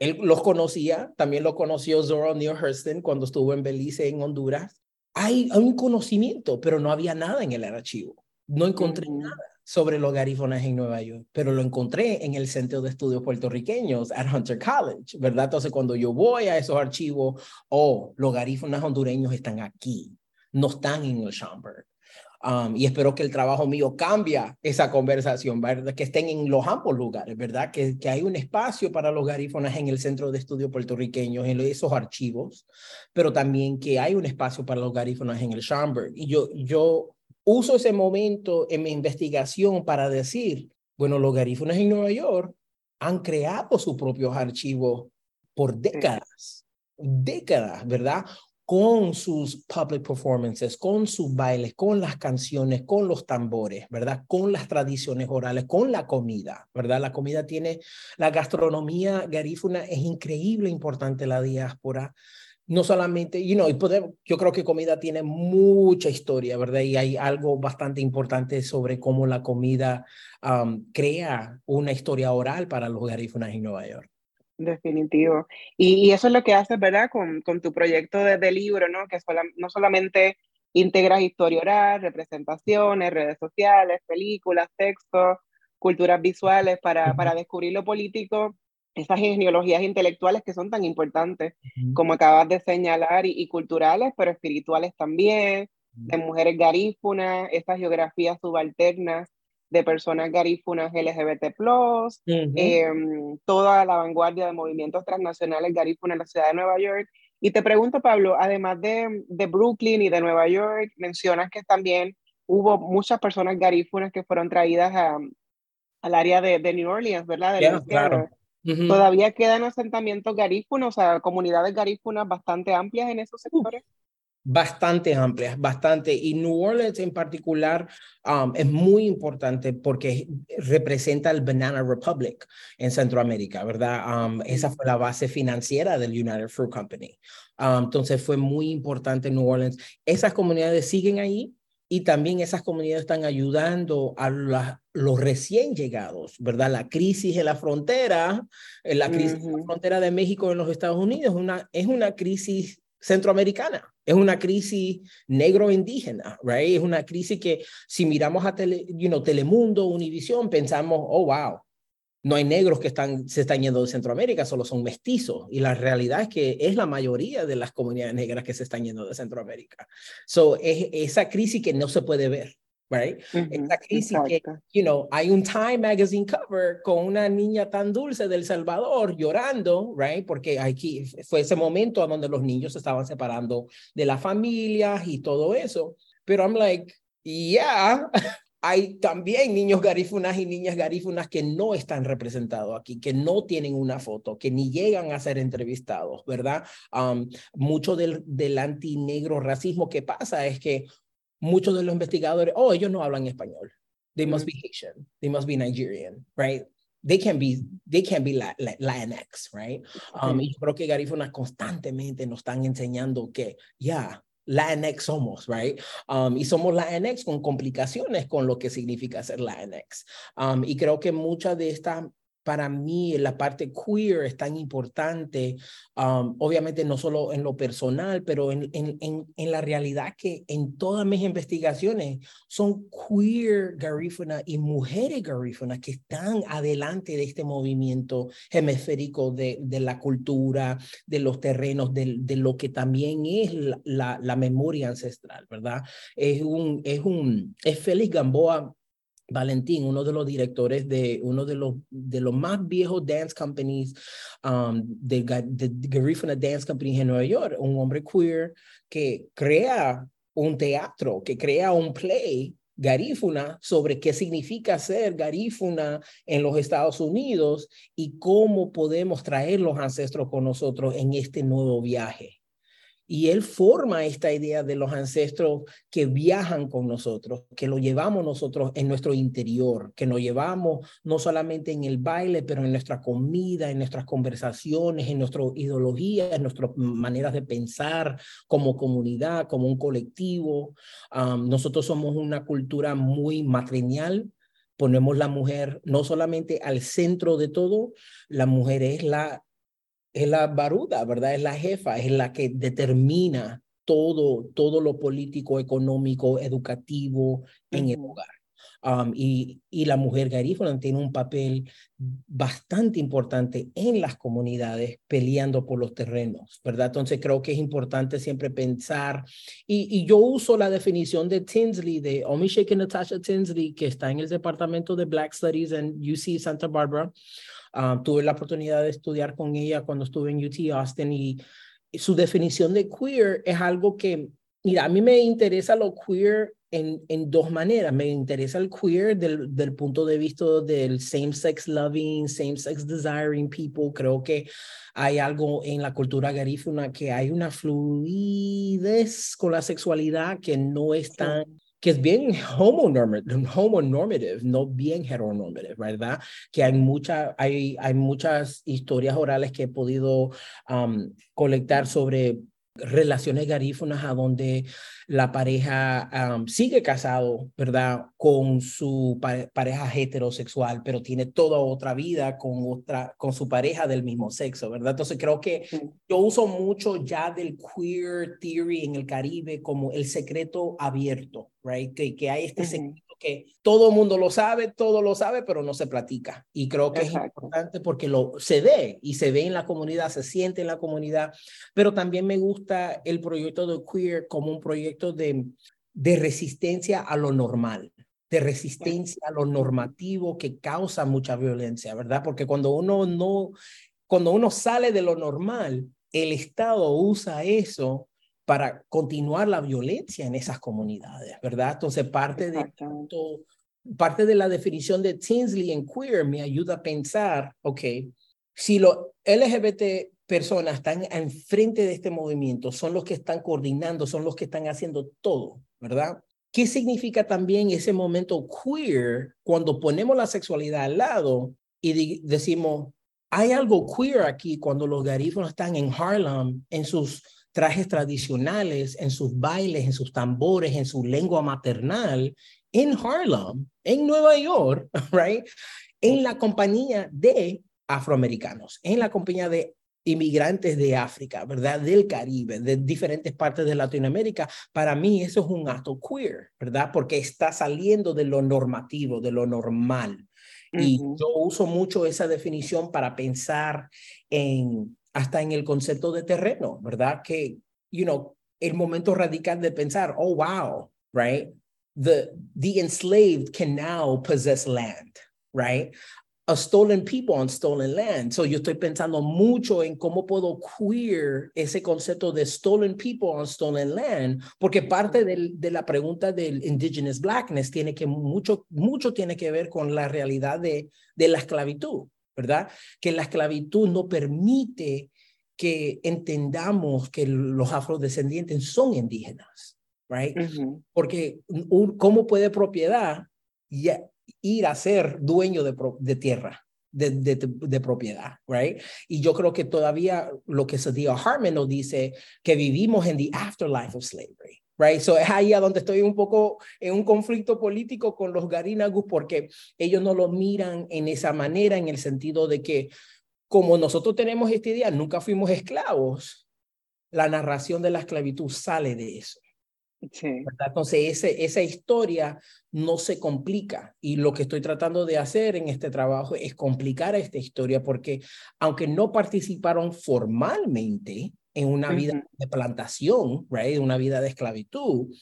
Él los conocía, también lo conoció Zoro Neil Hurston cuando estuvo en Belice, en Honduras. Hay, hay, un conocimiento, pero no había nada en el archivo. No encontré nada sobre los garífonas en Nueva York, pero lo encontré en el Centro de Estudios Puertorriqueños at Hunter College, ¿verdad? Entonces, cuando yo voy a esos archivos, oh, los garífonas hondureños están aquí, no están en el Schomburg. Um, y espero que el trabajo mío cambie esa conversación, ¿verdad? que estén en los ambos lugares, ¿verdad? Que, que hay un espacio para los garífonas en el Centro de Estudios Puertorriqueños, en esos archivos, pero también que hay un espacio para los garífonas en el Schomburg. Y yo, yo uso ese momento en mi investigación para decir, bueno, los garífonas en Nueva York han creado sus propios archivos por décadas, décadas, ¿verdad? con sus public performances, con sus bailes, con las canciones, con los tambores, ¿verdad? Con las tradiciones orales, con la comida, ¿verdad? La comida tiene, la gastronomía garífuna es increíble, importante la diáspora. No solamente, you know, yo creo que comida tiene mucha historia, ¿verdad? Y hay algo bastante importante sobre cómo la comida um, crea una historia oral para los garífunas en Nueva York. Definitivo. Y, eso es lo que haces, ¿verdad? Con, con tu proyecto de, libro, ¿no? Que no solamente integras historia oral, representaciones, redes sociales, películas, textos, culturas visuales para, para descubrir lo político, esas genealogías intelectuales que son tan importantes, como acabas de señalar, y, culturales, pero espirituales también, de mujeres garífunas, estas geografías subalternas de personas garífunas LGBT+, em, toda la vanguardia de movimientos transnacionales garífunas en la ciudad de Nueva York. Y te pregunto, Pablo, además de, de Brooklyn y de Nueva York, mencionas que también hubo muchas personas garífunas que fueron traídas a, al área de, de, New Orleans, ¿verdad? claro. Todavía quedan asentamientos garífunos, o sea, comunidades garífunas bastante amplias en esos sectores. bastante amplias, bastante. Y New Orleans en particular um, es muy importante porque representa el Banana Republic en Centroamérica, ¿verdad? Um, esa fue la base financiera del United Fruit Company. Um, entonces fue muy importante New Orleans. Esas comunidades siguen ahí y también esas comunidades están ayudando a los recién llegados, ¿verdad? La crisis en la frontera, eh, la crisis en la frontera de México en los Estados Unidos una, es una crisis centroamericana, es una crisis negro-indígena, right? Es una crisis que si miramos a tele, you know, Telemundo, Univisión, pensamos, oh, wow, no hay negros que están, se están yendo de Centroamérica, solo son mestizos. Y la realidad es que es la mayoría de las comunidades negras que se están yendo de Centroamérica. So, es esa crisis que no se puede ver, right? esa crisis que, you know, hay un Time Magazine cover con una niña tan dulce del Salvador llorando, right? Porque aquí fue ese momento a donde los niños se estaban separando de las familias y todo eso. Pero I'm like, yeah, hay también niños garífunas y niñas garífunas que no están representados aquí, que no tienen una foto, que ni llegan a ser entrevistados, ¿verdad? mucho del, del antinegro racismo que pasa es que muchos de los investigadores, oh, ellos no hablan español. They must be Haitian. They must be Nigerian, right? They can be, they can be Latinx, right? Um, y yo creo que garífunas constantemente nos están enseñando que, ya, Latinx somos, right? Um, y somos Latinx con complicaciones con lo que significa ser Latinx. Um, y creo que muchas de estas para mí la parte queer es tan importante, um, obviamente no solo en lo personal, pero en, en, en, la realidad que en todas mis investigaciones son queer garífunas y mujeres garífunas que están adelante de este movimiento hemisférico de, de la cultura, de los terrenos, de, de lo que también es la, la, memoria ancestral, ¿verdad? Es un, es un, es Félix Gamboa Valentín, uno de los directores de uno de los, de los más viejos dance companies, um, de, de, Garifuna Dance Company en Nueva York, un hombre queer que crea un teatro, que crea un play garífuna sobre qué significa ser garífuna en los Estados Unidos y cómo podemos traer los ancestros con nosotros en este nuevo viaje. Y él forma esta idea de los ancestros que viajan con nosotros, que lo llevamos nosotros en nuestro interior, que nos llevamos no solamente en el baile, pero en nuestra comida, en nuestras conversaciones, en nuestra ideología, en nuestras maneras de pensar como comunidad, como un colectivo. nosotros somos una cultura muy matrinial, ponemos la mujer no solamente al centro de todo, la mujer es la es la baruda, ¿verdad? Es la jefa, es la que determina todo, todo lo político, económico, educativo en el hogar. Um, y, y, la mujer garífuna tiene un papel bastante importante en las comunidades peleando por los terrenos, ¿verdad? Entonces creo que es importante siempre pensar, y, y yo uso la definición de Tinsley, de Omishek Natasha Tinsley, que está en el Departamento de Black Studies en UC Santa Barbara, Ah, tuve la oportunidad de estudiar con ella cuando estuve en UT Austin y, su definición de queer es algo que, mira, a mí me interesa lo queer en, en dos maneras. Me interesa el queer del, del punto de vista del same-sex loving, same-sex desiring people. Creo que hay algo en la cultura garífuna que hay una fluidez con la sexualidad que no es tan que es bien homonormative, no bien heteronormative, ¿verdad? Que hay, mucha, hay, hay muchas historias orales que he podido um, colectar sobre relaciones garífunas a donde la pareja sigue casado, ¿verdad? Con su pareja heterosexual, pero tiene toda otra vida con otra, con su pareja del mismo sexo, ¿verdad? Entonces creo que yo uso mucho ya del queer theory en el Caribe como el secreto abierto, right? Que, que hay este secreto que todo mundo lo sabe, todo lo sabe, pero no se platica. Y creo que es importante porque lo, se ve y se ve en la comunidad, se siente en la comunidad, pero también me gusta el proyecto de Queer como un proyecto de de resistencia a lo normal, de resistencia a lo normativo que causa mucha violencia, ¿verdad? Porque cuando uno no, cuando uno sale de lo normal, el Estado usa eso para continuar la violencia en esas comunidades, ¿verdad? Entonces, parte de, parte de la definición de Tinsley en queer me ayuda a pensar, ok, si los LGBT personas están enfrente de este movimiento, son los que están coordinando, son los que están haciendo todo, ¿verdad? ¿Qué significa también ese momento queer cuando ponemos la sexualidad al lado y decimos, hay algo queer aquí cuando los garífonos están en Harlem, en sus trajes tradicionales, en sus bailes, en sus tambores, en su lengua maternal, en Harlem, en Nueva York, right? En la compañía de afroamericanos, en la compañía de inmigrantes de África, ¿verdad? Del Caribe, de diferentes partes de Latinoamérica, para mí eso es un acto queer, ¿verdad? Porque está saliendo de lo normativo, de lo normal. Y yo uso mucho esa definición para pensar en hasta en el concepto de terreno, ¿verdad? Que, you know, el momento radical de pensar, oh, wow, right? The, the enslaved can now possess land, right? A stolen people on stolen land. So yo estoy pensando mucho en cómo puedo queer ese concepto de stolen people on stolen land, porque parte del, de la pregunta del indigenous blackness tiene que mucho, mucho tiene que ver con la realidad de, de la esclavitud. ¿Verdad? Que la esclavitud no permite que entendamos que los afrodescendientes son indígenas, right? Porque ¿cómo puede propiedad ir a ser dueño de, de tierra? De, de, de, propiedad, right? Y yo creo que todavía lo que Sadia Hartman nos dice, que vivimos en the afterlife of slavery, right? So es ahí a donde estoy un poco en un conflicto político con los garinagus porque ellos no lo miran en esa manera, en el sentido de que como nosotros tenemos este idea, nunca fuimos esclavos, la narración de la esclavitud sale de eso. Sí. Entonces, ese, esa historia no se complica y lo que estoy tratando de hacer en este trabajo es complicar esta historia porque aunque no participaron formalmente, en una vida de plantación, right? una vida de esclavitud,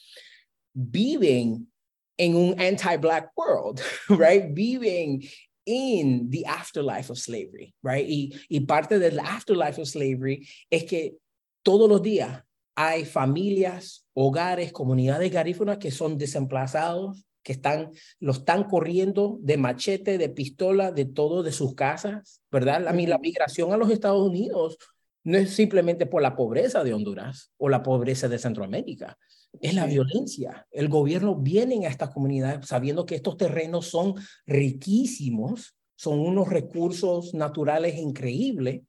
viven en un anti-black world, right? Viven in the afterlife of slavery, right? Y, y parte del afterlife of slavery es que todos los días hay familias, hogares, comunidades garífunas que son desemplazados, que están, los están corriendo de machete, de pistola, de todo, de sus casas, ¿verdad? La, la migración a los Estados Unidos no es simplemente por la pobreza de Honduras o la pobreza de Centroamérica, es la violencia. El gobierno viene a estas comunidades sabiendo que estos terrenos son riquísimos, son unos recursos naturales increíbles.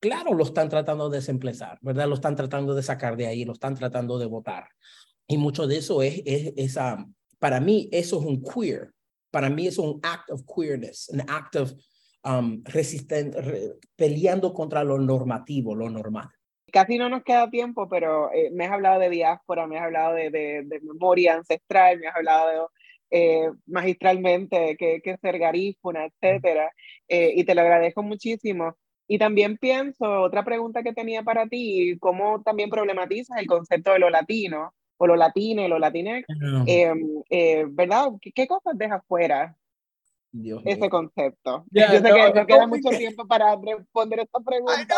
Claro, lo están tratando de desemplazar, ¿verdad? Lo están tratando de sacar de ahí, lo están tratando de votar. Y mucho de eso es, es esa, para mí eso es un queer, para mí es un act of queerness, un act of um, resistente, peleando contra lo normativo, lo normal. Casi no nos queda tiempo, pero eh, me has hablado de diáspora, me has hablado de, de, memoria ancestral, me has hablado eh, magistralmente que, que ser garífuna, etcétera, eh, y te lo agradezco muchísimo. Y también pienso, otra pregunta que tenía para ti, ¿cómo también problematizas el concepto de lo latino, o lo latino, lo latinex? Em, ¿Verdad? ¿Qué, ¿Qué, cosas dejas fuera ese concepto. Yo sé que no queda mucho tiempo para responder esta pregunta.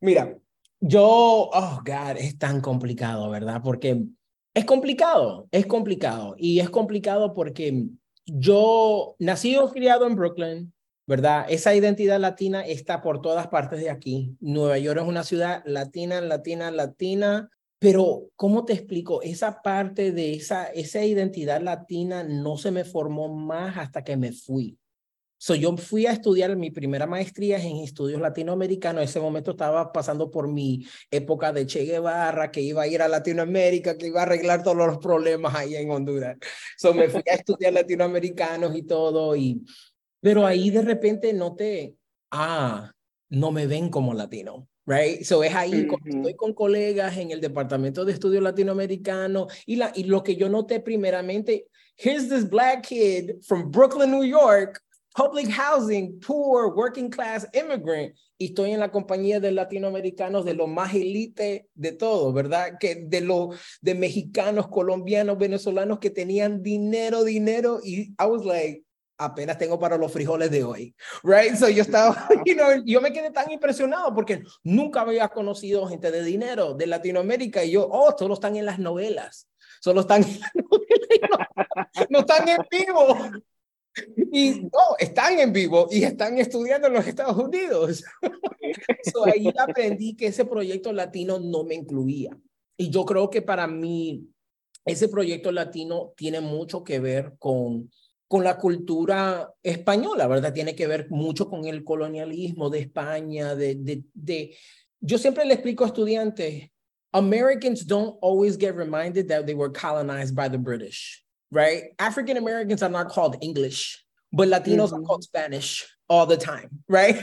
Mira, yo, oh, God, es tan complicado, ¿verdad? Porque es complicado, es complicado. Y es complicado porque yo, nacido criado en Brooklyn, ¿verdad? Esa identidad latina está por todas partes de aquí. Nueva York es una ciudad latina, latina, latina, pero, ¿cómo te explico? Esa parte de esa, esa identidad latina no se me formó más hasta que me fui. So, yo fui a estudiar mi primera maestría en estudios latinoamericanos. En ese momento estaba pasando por mi época de Che Guevara, que iba a ir a Latinoamérica, que iba a arreglar todos los problemas ahí en Honduras. So, me fui a estudiar latinoamericanos y todo. Y, pero ahí de repente noté, ah, no me ven como latino right? So es ahí, estoy con colegas en el departamento de estudios latinoamericano y, la, y lo que yo noté primeramente, here's this black kid from Brooklyn, New York, public housing, poor, working class, immigrant. Y estoy en la compañía de latinoamericanos de los más elite de todo, ¿verdad? Que de los de mexicanos, colombianos, venezolanos que tenían dinero, dinero. Y I was like, apenas tengo para los frijoles de hoy, right? So yo estaba, you know, yo me quedé tan impresionado porque nunca había conocido gente de dinero de Latinoamérica y yo, oh, solo están en las novelas, solo están en las novelas, no, no están en vivo. Y no, están en vivo y están estudiando en los Estados Unidos. so, ahí aprendí que ese proyecto latino no me incluía. Y yo creo que para mí, ese proyecto latino tiene mucho que ver con, con la cultura española, ¿verdad? Tiene que ver mucho con el colonialismo de España, de, de, de... Yo siempre le explico a estudiantes, Americans don't always get reminded that they were colonized by the British. right? African Americans are not called English, but Latinos mm-hmm. are called Spanish all the time, right?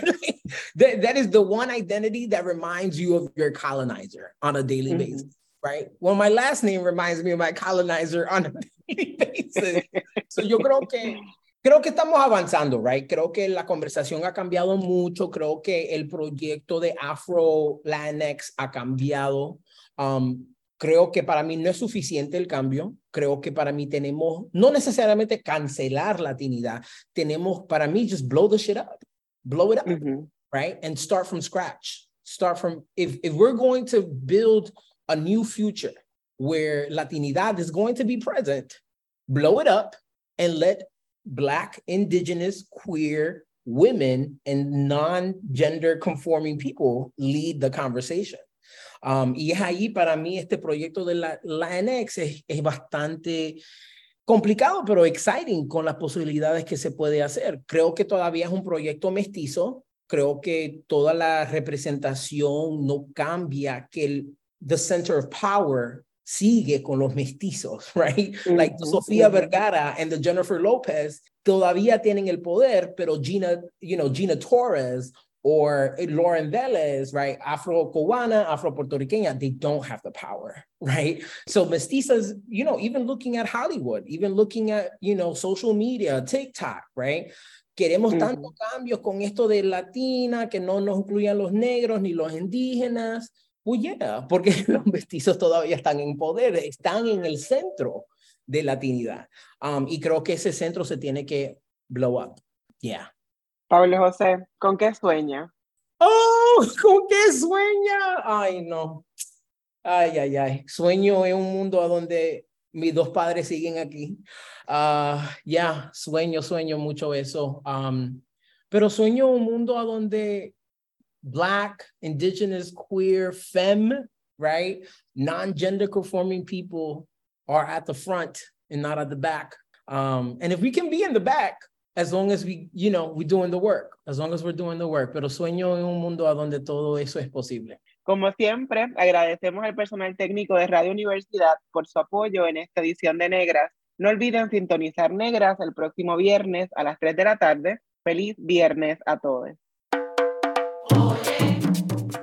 that, that is the one identity that reminds you of your colonizer on a daily mm-hmm. basis, right? Well, my last name reminds me of my colonizer on a daily basis. so yo creo que Creo que estamos avanzando, right? Creo que la conversación ha cambiado mucho. Creo que el proyecto de Afro Latinx ha cambiado. Um, Creo que para mí no es suficiente el cambio. Creo que para mí tenemos, no necesariamente cancelar latinidad, tenemos para mí just blow the shit up, blow it up, mm-hmm. right? And start from scratch. Start from, if, if we're going to build a new future where latinidad is going to be present, blow it up and let Black, Indigenous, queer women and non gender conforming people lead the conversation. Um, y es ahí para mí este proyecto de la, la NX es, es bastante complicado, pero exciting con las posibilidades que se puede hacer. Creo que todavía es un proyecto mestizo. Creo que toda la representación no cambia, que el the center of power sigue con los mestizos, right? Like Sofía Vergara and the Jennifer Lopez todavía tienen el poder, pero Gina, you know, Gina Torres or eh, Lauren Velez, right? Afro Cubana, Afro Puertorriqueña, they don't have the power, right? So mestizas, you know, even looking at Hollywood, even looking at, you know, social media, TikTok, right? Queremos tantos cambios con esto de latina, que no nos incluyan los negros ni los indígenas. Pues yeah, porque los mestizos todavía están en poder, están en el centro de latinidad. Um, y creo que ese centro se tiene que blow up. Yeah. Pablo José, ¿con qué sueña? ¡Oh! ¿Con qué sueña? Ay, no. Ay, ay, ay. Sueño en un mundo a donde mis dos padres siguen aquí. Uh, ya, sueño, sueño mucho eso. Um, pero sueño un mundo a donde Black, Indigenous, queer, femme, right? Non-gender conforming people are at the front and not at the back. Um, and if we can be in the back, as long as we, you know, we're doing the work, as long as we're doing the work, pero sueño en un mundo donde todo eso es posible. Como siempre, agradecemos al personal técnico de Radio Universidad por su apoyo en esta edición de Negras. No olviden sintonizar Negras el próximo viernes a las 3 de la tarde. Feliz viernes a todos.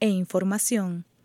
e información.